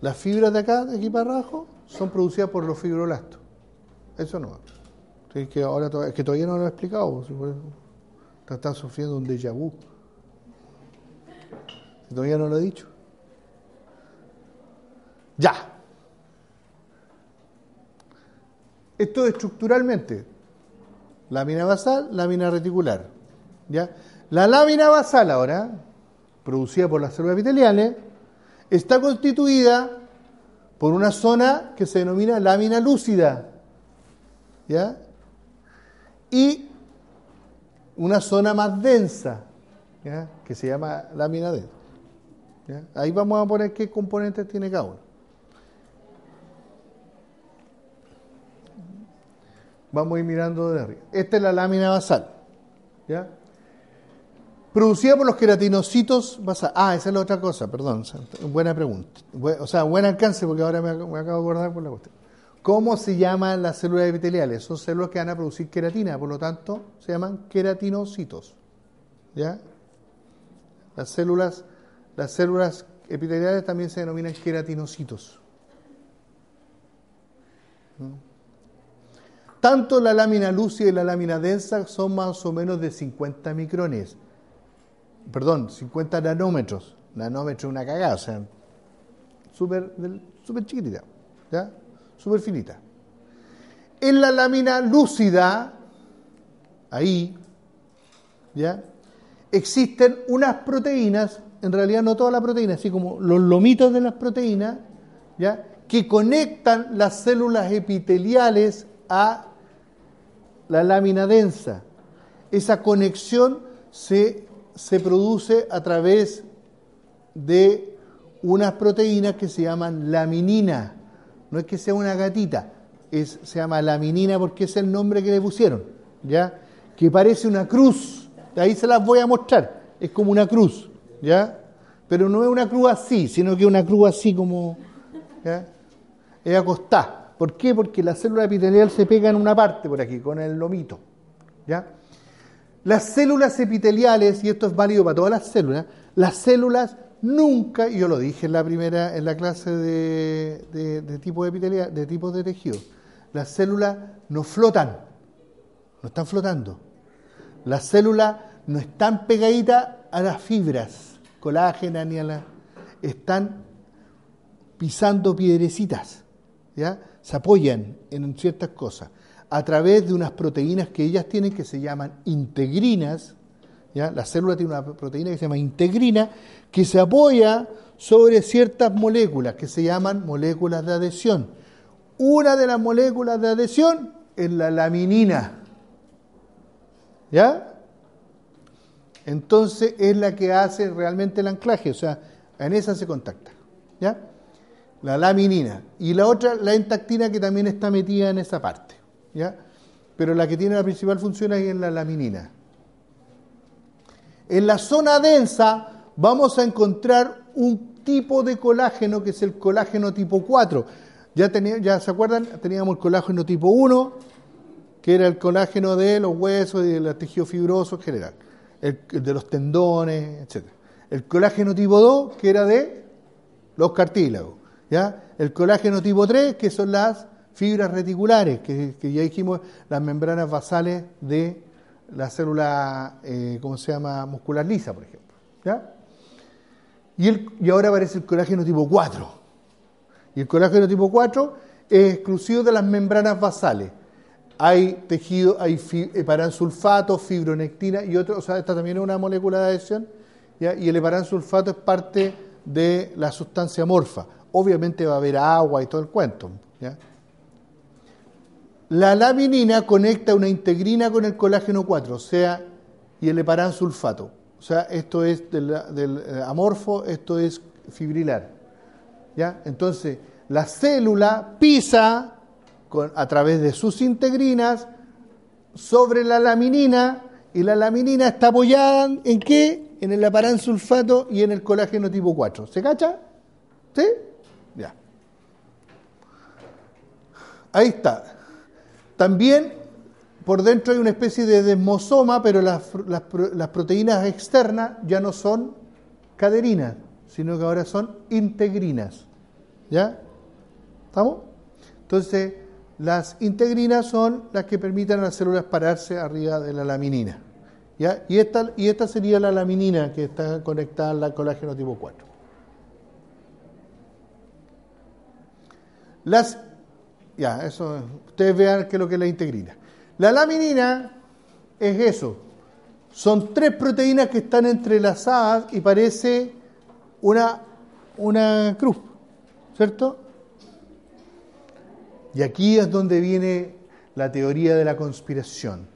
Las fibras de acá, de aquí para abajo, son producidas por los fibroblastos. Eso no. Es que ahora es que todavía no lo he explicado. Están sufriendo un déjà vu. Todavía no lo he dicho. Ya. Esto estructuralmente. Lámina basal, lámina reticular. ¿Ya? La lámina basal ahora, producida por las células epiteliales, está constituida por una zona que se denomina lámina lúcida. ¿Ya? Y una zona más densa, ¿ya? que se llama lámina densa. Ahí vamos a poner qué componentes tiene cada uno. Vamos a ir mirando de arriba. Esta es la lámina basal. ¿ya? Producida por los queratinocitos basales. Ah, esa es la otra cosa, perdón. Buena pregunta. O sea, buen alcance porque ahora me, acabo de acordar por la cuestión. ¿Cómo se llaman las células epiteliales? Son células que van a producir queratina, por lo tanto, se llaman queratinocitos. ¿Ya? Las células las células epiteliales también se denominan queratinocitos. Tanto la lámina lúcida y la lámina densa son más o menos de 50 micrones. Perdón, 50 nanómetros. Nanómetro es una cagada, o sea, súper chiquitita, ¿ya? Súper finita. En la lámina lúcida, ahí, ¿ya? Existen unas proteínas en realidad no toda la proteína, así como los lomitos de las proteínas, ¿ya? que conectan las células epiteliales a la lámina densa. Esa conexión se, se produce a través de unas proteínas que se llaman laminina. No es que sea una gatita, es, se llama laminina porque es el nombre que le pusieron, ¿ya? Que parece una cruz. De ahí se las voy a mostrar. Es como una cruz. ¿ya? Pero no es una cruz así, sino que una cruz así como, ¿ya? Es acostada. ¿Por qué? Porque la célula epitelial se pega en una parte por aquí, con el lomito, ¿ya? Las células epiteliales, y esto es válido para todas las células, las células nunca, y yo lo dije en la primera, en la clase de, de, de tipo epitelial, de tipos de tejido, las células no flotan, no están flotando. Las células no están pegaditas a las fibras colágena ni a la... están pisando piedrecitas, ¿ya? Se apoyan en ciertas cosas a través de unas proteínas que ellas tienen que se llaman integrinas, ¿ya? La célula tiene una proteína que se llama integrina que se apoya sobre ciertas moléculas que se llaman moléculas de adhesión. Una de las moléculas de adhesión es la laminina. ¿Ya? entonces es la que hace realmente el anclaje, o sea, en esa se contacta. ¿Ya? La laminina. Y la otra, la entactina, que también está metida en esa parte. ¿Ya? Pero la que tiene la principal función es la laminina. En la zona densa vamos a encontrar un tipo de colágeno que es el colágeno tipo 4. Ya, ya se acuerdan, teníamos el colágeno tipo 1, que era el colágeno de los huesos y del tejido fibroso en general el, de los tendones, etc. El colágeno tipo 2, que era de los cartílagos. El colágeno tipo 3, que son las fibras reticulares, que, ya dijimos, las membranas basales de la célula, eh, ¿cómo se llama?, muscular lisa, por ejemplo. Y, ahora aparece el colágeno tipo 4. Y el colágeno tipo 4 es exclusivo de las membranas basales hay tejido, hay eh, paransulfato, fibronectina y otro, o sea, esta también es una molécula de adhesión, y el heparansulfato es parte de la sustancia amorfa. Obviamente va a haber agua y todo el cuento. La laminina conecta una integrina con el colágeno 4, o sea, y el heparansulfato. O sea, esto es del, eh, amorfo, esto es fibrilar. ¿Ya? Entonces, la célula pisa a través de sus integrinas sobre la laminina y la laminina está apoyada en qué? En el sulfato y en el colágeno tipo 4. ¿Se cacha? ¿Sí? Ya. Ahí está. También por dentro hay una especie de desmosoma, pero las, las proteínas externas ya no son caderinas, sino que ahora son integrinas. ¿Ya? ¿Estamos? Entonces, las integrinas son las que permiten a las células pararse arriba de la laminina. ¿ya? Y, esta, y esta sería la laminina que está conectada al colágeno tipo 4. Las, ya, eso, ustedes vean qué es lo que es la integrina. La laminina es eso. Son tres proteínas que están entrelazadas y parece una, una cruz, ¿cierto? Y aquí es donde viene la teoría de la conspiración.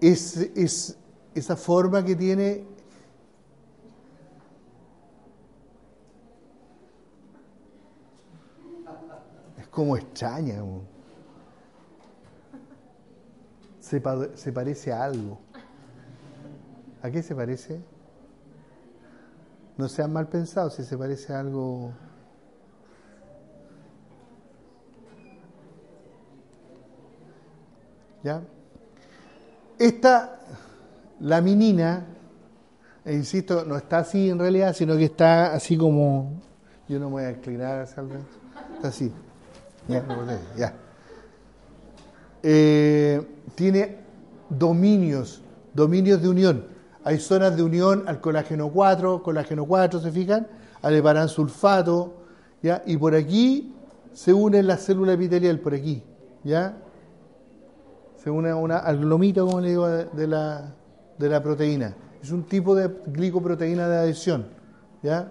Es, es esa forma que tiene como extraña. Se, parece a algo. ¿A qué se parece? No sean mal pensados si se parece a algo Esta laminina, e insisto, no está así en realidad, sino que está así como. Yo no me voy a inclinar Está así. Ya, eh, tiene dominios, dominios de unión. Hay zonas de unión al colágeno 4, colágeno 4, ¿se fijan? Al sulfato, ¿ya? Y por aquí se une la célula epitelial, por aquí, ¿ya? se une una, al glomito, como le digo, de la, de la proteína. Es un tipo de glicoproteína de adhesión. ¿ya?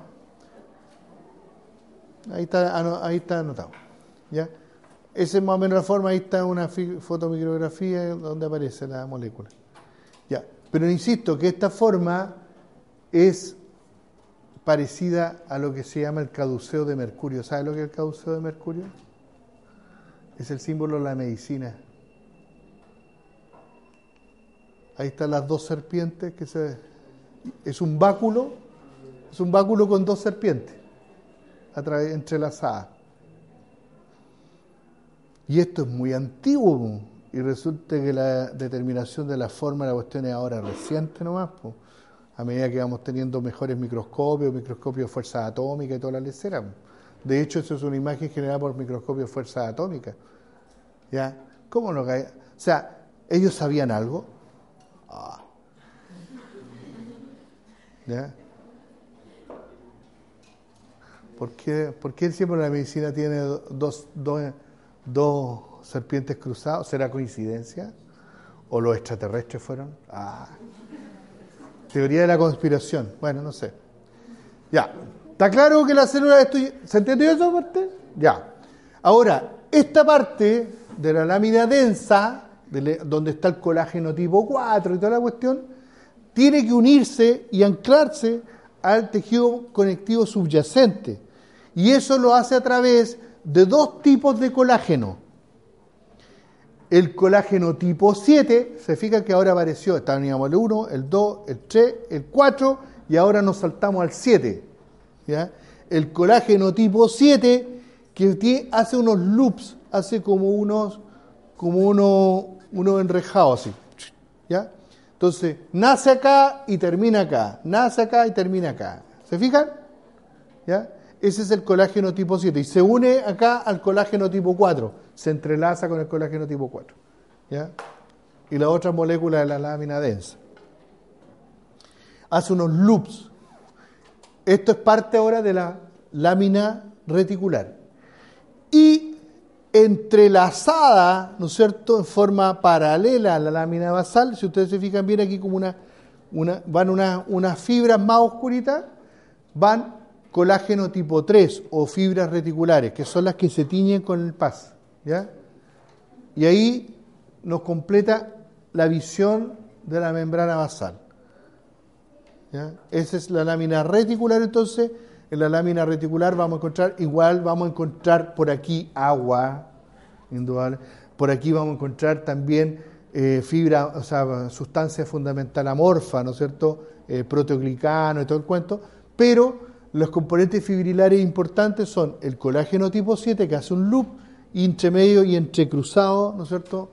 Ahí está, ahí está anotado. ¿Ya? Esa es más o menos la forma, ahí está una fotomicrografía donde aparece la molécula. ¿ya? Pero insisto que esta forma es parecida a lo que se llama el caduceo de mercurio. ¿Sabe lo que es el caduceo de mercurio? Es el símbolo de la medicina. Ahí están las dos serpientes que es un báculo, es un báculo con dos serpientes entrelazadas. Y esto es muy antiguo y resulta que la determinación de la forma de la cuestión es ahora reciente nomás, a medida que vamos teniendo mejores microscopios, microscopios de fuerza atómica y toda la lecera. De hecho, eso es una imagen generada por microscopios de fuerza atómica. ¿Ya? ¿Cómo no cae? O sea, ellos sabían algo, Ah. ¿Ya? ¿Por qué, ¿Por qué siempre la medicina tiene dos, dos, dos serpientes cruzadas? ¿Será coincidencia? ¿O los extraterrestres fueron? Ah. Teoría de la conspiración. Bueno, no sé. Ya. ¿Está claro que la célula. ¿Se entendió esa parte? Ya. Ahora, esta parte de la lámina densa donde está el colágeno tipo 4 y toda la cuestión, tiene que unirse y anclarse al tejido conectivo subyacente. Y eso lo hace a través de dos tipos de colágeno. El colágeno tipo 7, se fija que ahora apareció, teníamos el 1, el 2, el 3, el 4 y ahora nos saltamos al 7. ¿ya? El colágeno tipo 7 que hace unos loops, hace como unos, como unos, uno enrejado así. ¿Ya? Entonces, nace acá y termina acá. Nace acá y termina acá. ¿Se fijan? ¿Ya? Ese es el colágeno tipo 7 y se une acá al colágeno tipo 4. Se entrelaza con el colágeno tipo 4. ¿Ya? Y la otra molécula de la lámina densa. Hace unos loops. Esto es parte ahora de la lámina reticular. Y entrelazada, ¿no es cierto?, en forma paralela a la lámina basal. Si ustedes se fijan bien aquí como una, una, van unas fibras más oscuritas, van colágeno tipo 3 o fibras reticulares, que son las que se tiñen con el PAS. ¿ya? Y ahí nos completa la visión de la membrana basal. Esa es la lámina reticular, entonces, en la lámina reticular vamos a encontrar, igual vamos a encontrar por aquí agua, indudable, por aquí vamos a encontrar también eh, fibra, o sea, sustancia fundamental amorfa, ¿no es cierto? Eh, proteoglicano y todo el cuento, pero los componentes fibrilares importantes son el colágeno tipo 7, que hace un loop, y entre medio y entrecruzado, ¿no es cierto?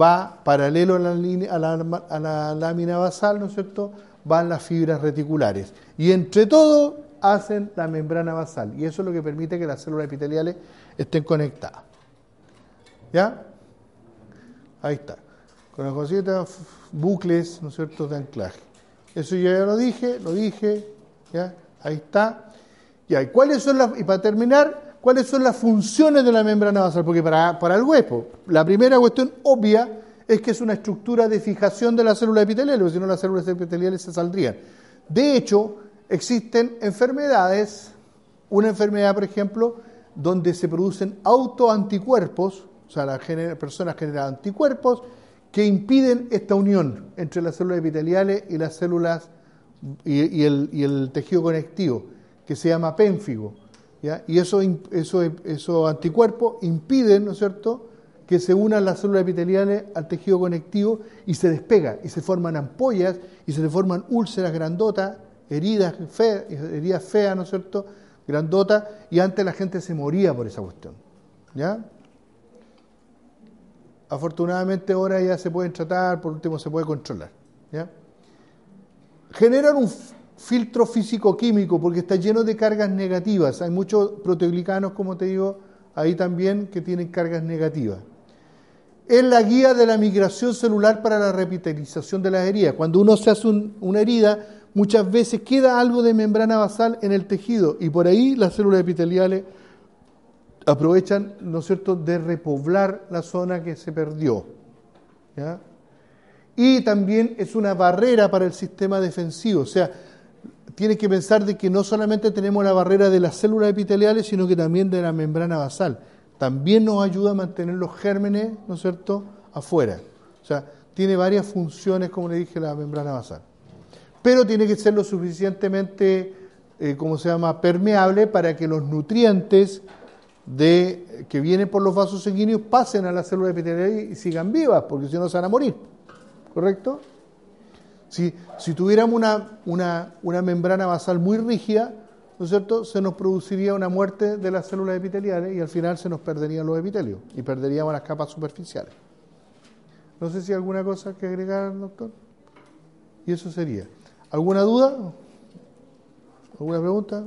Va paralelo a la, a la, lámina basal, ¿no es cierto? Van las fibras reticulares. Y entre todo hacen la membrana basal. Y eso es lo que permite que las células epiteliales estén conectadas. ¿Ya? Ahí está. Con las cositas, bucles, ¿no es cierto?, de anclaje. Eso ya lo dije, lo dije, ¿ya? Ahí está. Y, ¿cuáles son las, y para terminar, ¿cuáles son las funciones de la membrana basal? Porque para, para el hueso, la primera cuestión obvia es que es una estructura de fijación de la célula epitelial, porque si no las células epiteliales se saldrían. De hecho, existen enfermedades, una enfermedad, por ejemplo, donde se producen autoanticuerpos, o sea, las personas generan anticuerpos que impiden esta unión entre las células epiteliales y las células y, el, tejido conectivo, que se llama pénfigo. Y esos eso, anticuerpos impiden, ¿no es cierto?, que se unan las células epiteliales al tejido conectivo y se despega, y se forman ampollas, y se forman úlceras grandotas, heridas, feas, heridas feas, ¿no es cierto?, grandotas, y antes la gente se moría por esa cuestión. ¿Ya? Afortunadamente ahora ya se pueden tratar, por último se puede controlar. ¿ya? Generan un filtro físico-químico porque está lleno de cargas negativas. Hay muchos proteoglicanos, como te digo, ahí también que tienen cargas negativas. Es la guía de la migración celular para la revitalización de las heridas. Cuando uno se hace una herida, muchas veces queda algo de membrana basal en el tejido y por ahí las células epiteliales aprovechan, ¿no es cierto?, de repoblar la zona que se perdió. ¿ya? Y también es una barrera para el sistema defensivo. O sea, tiene que pensar de que no solamente tenemos la barrera de las células epiteliales, sino que también de la membrana basal. También nos ayuda a mantener los gérmenes, ¿no es cierto?, afuera. O sea, tiene varias funciones, como le dije, la membrana basal. Pero tiene que ser lo suficientemente, eh, ¿cómo se llama?, permeable para que los nutrientes de, que vienen por los vasos sanguíneos pasen a las células epiteliales y sigan vivas, porque si no se van a morir. ¿Correcto? Si, si tuviéramos una, una, una, membrana basal muy rígida, ¿no es cierto?, se nos produciría una muerte de las células epiteliales y al final se nos perderían los epitelios y perderíamos las capas superficiales. No sé si hay alguna cosa que agregar, doctor. Y eso sería. ¿Alguna duda? ¿Alguna pregunta?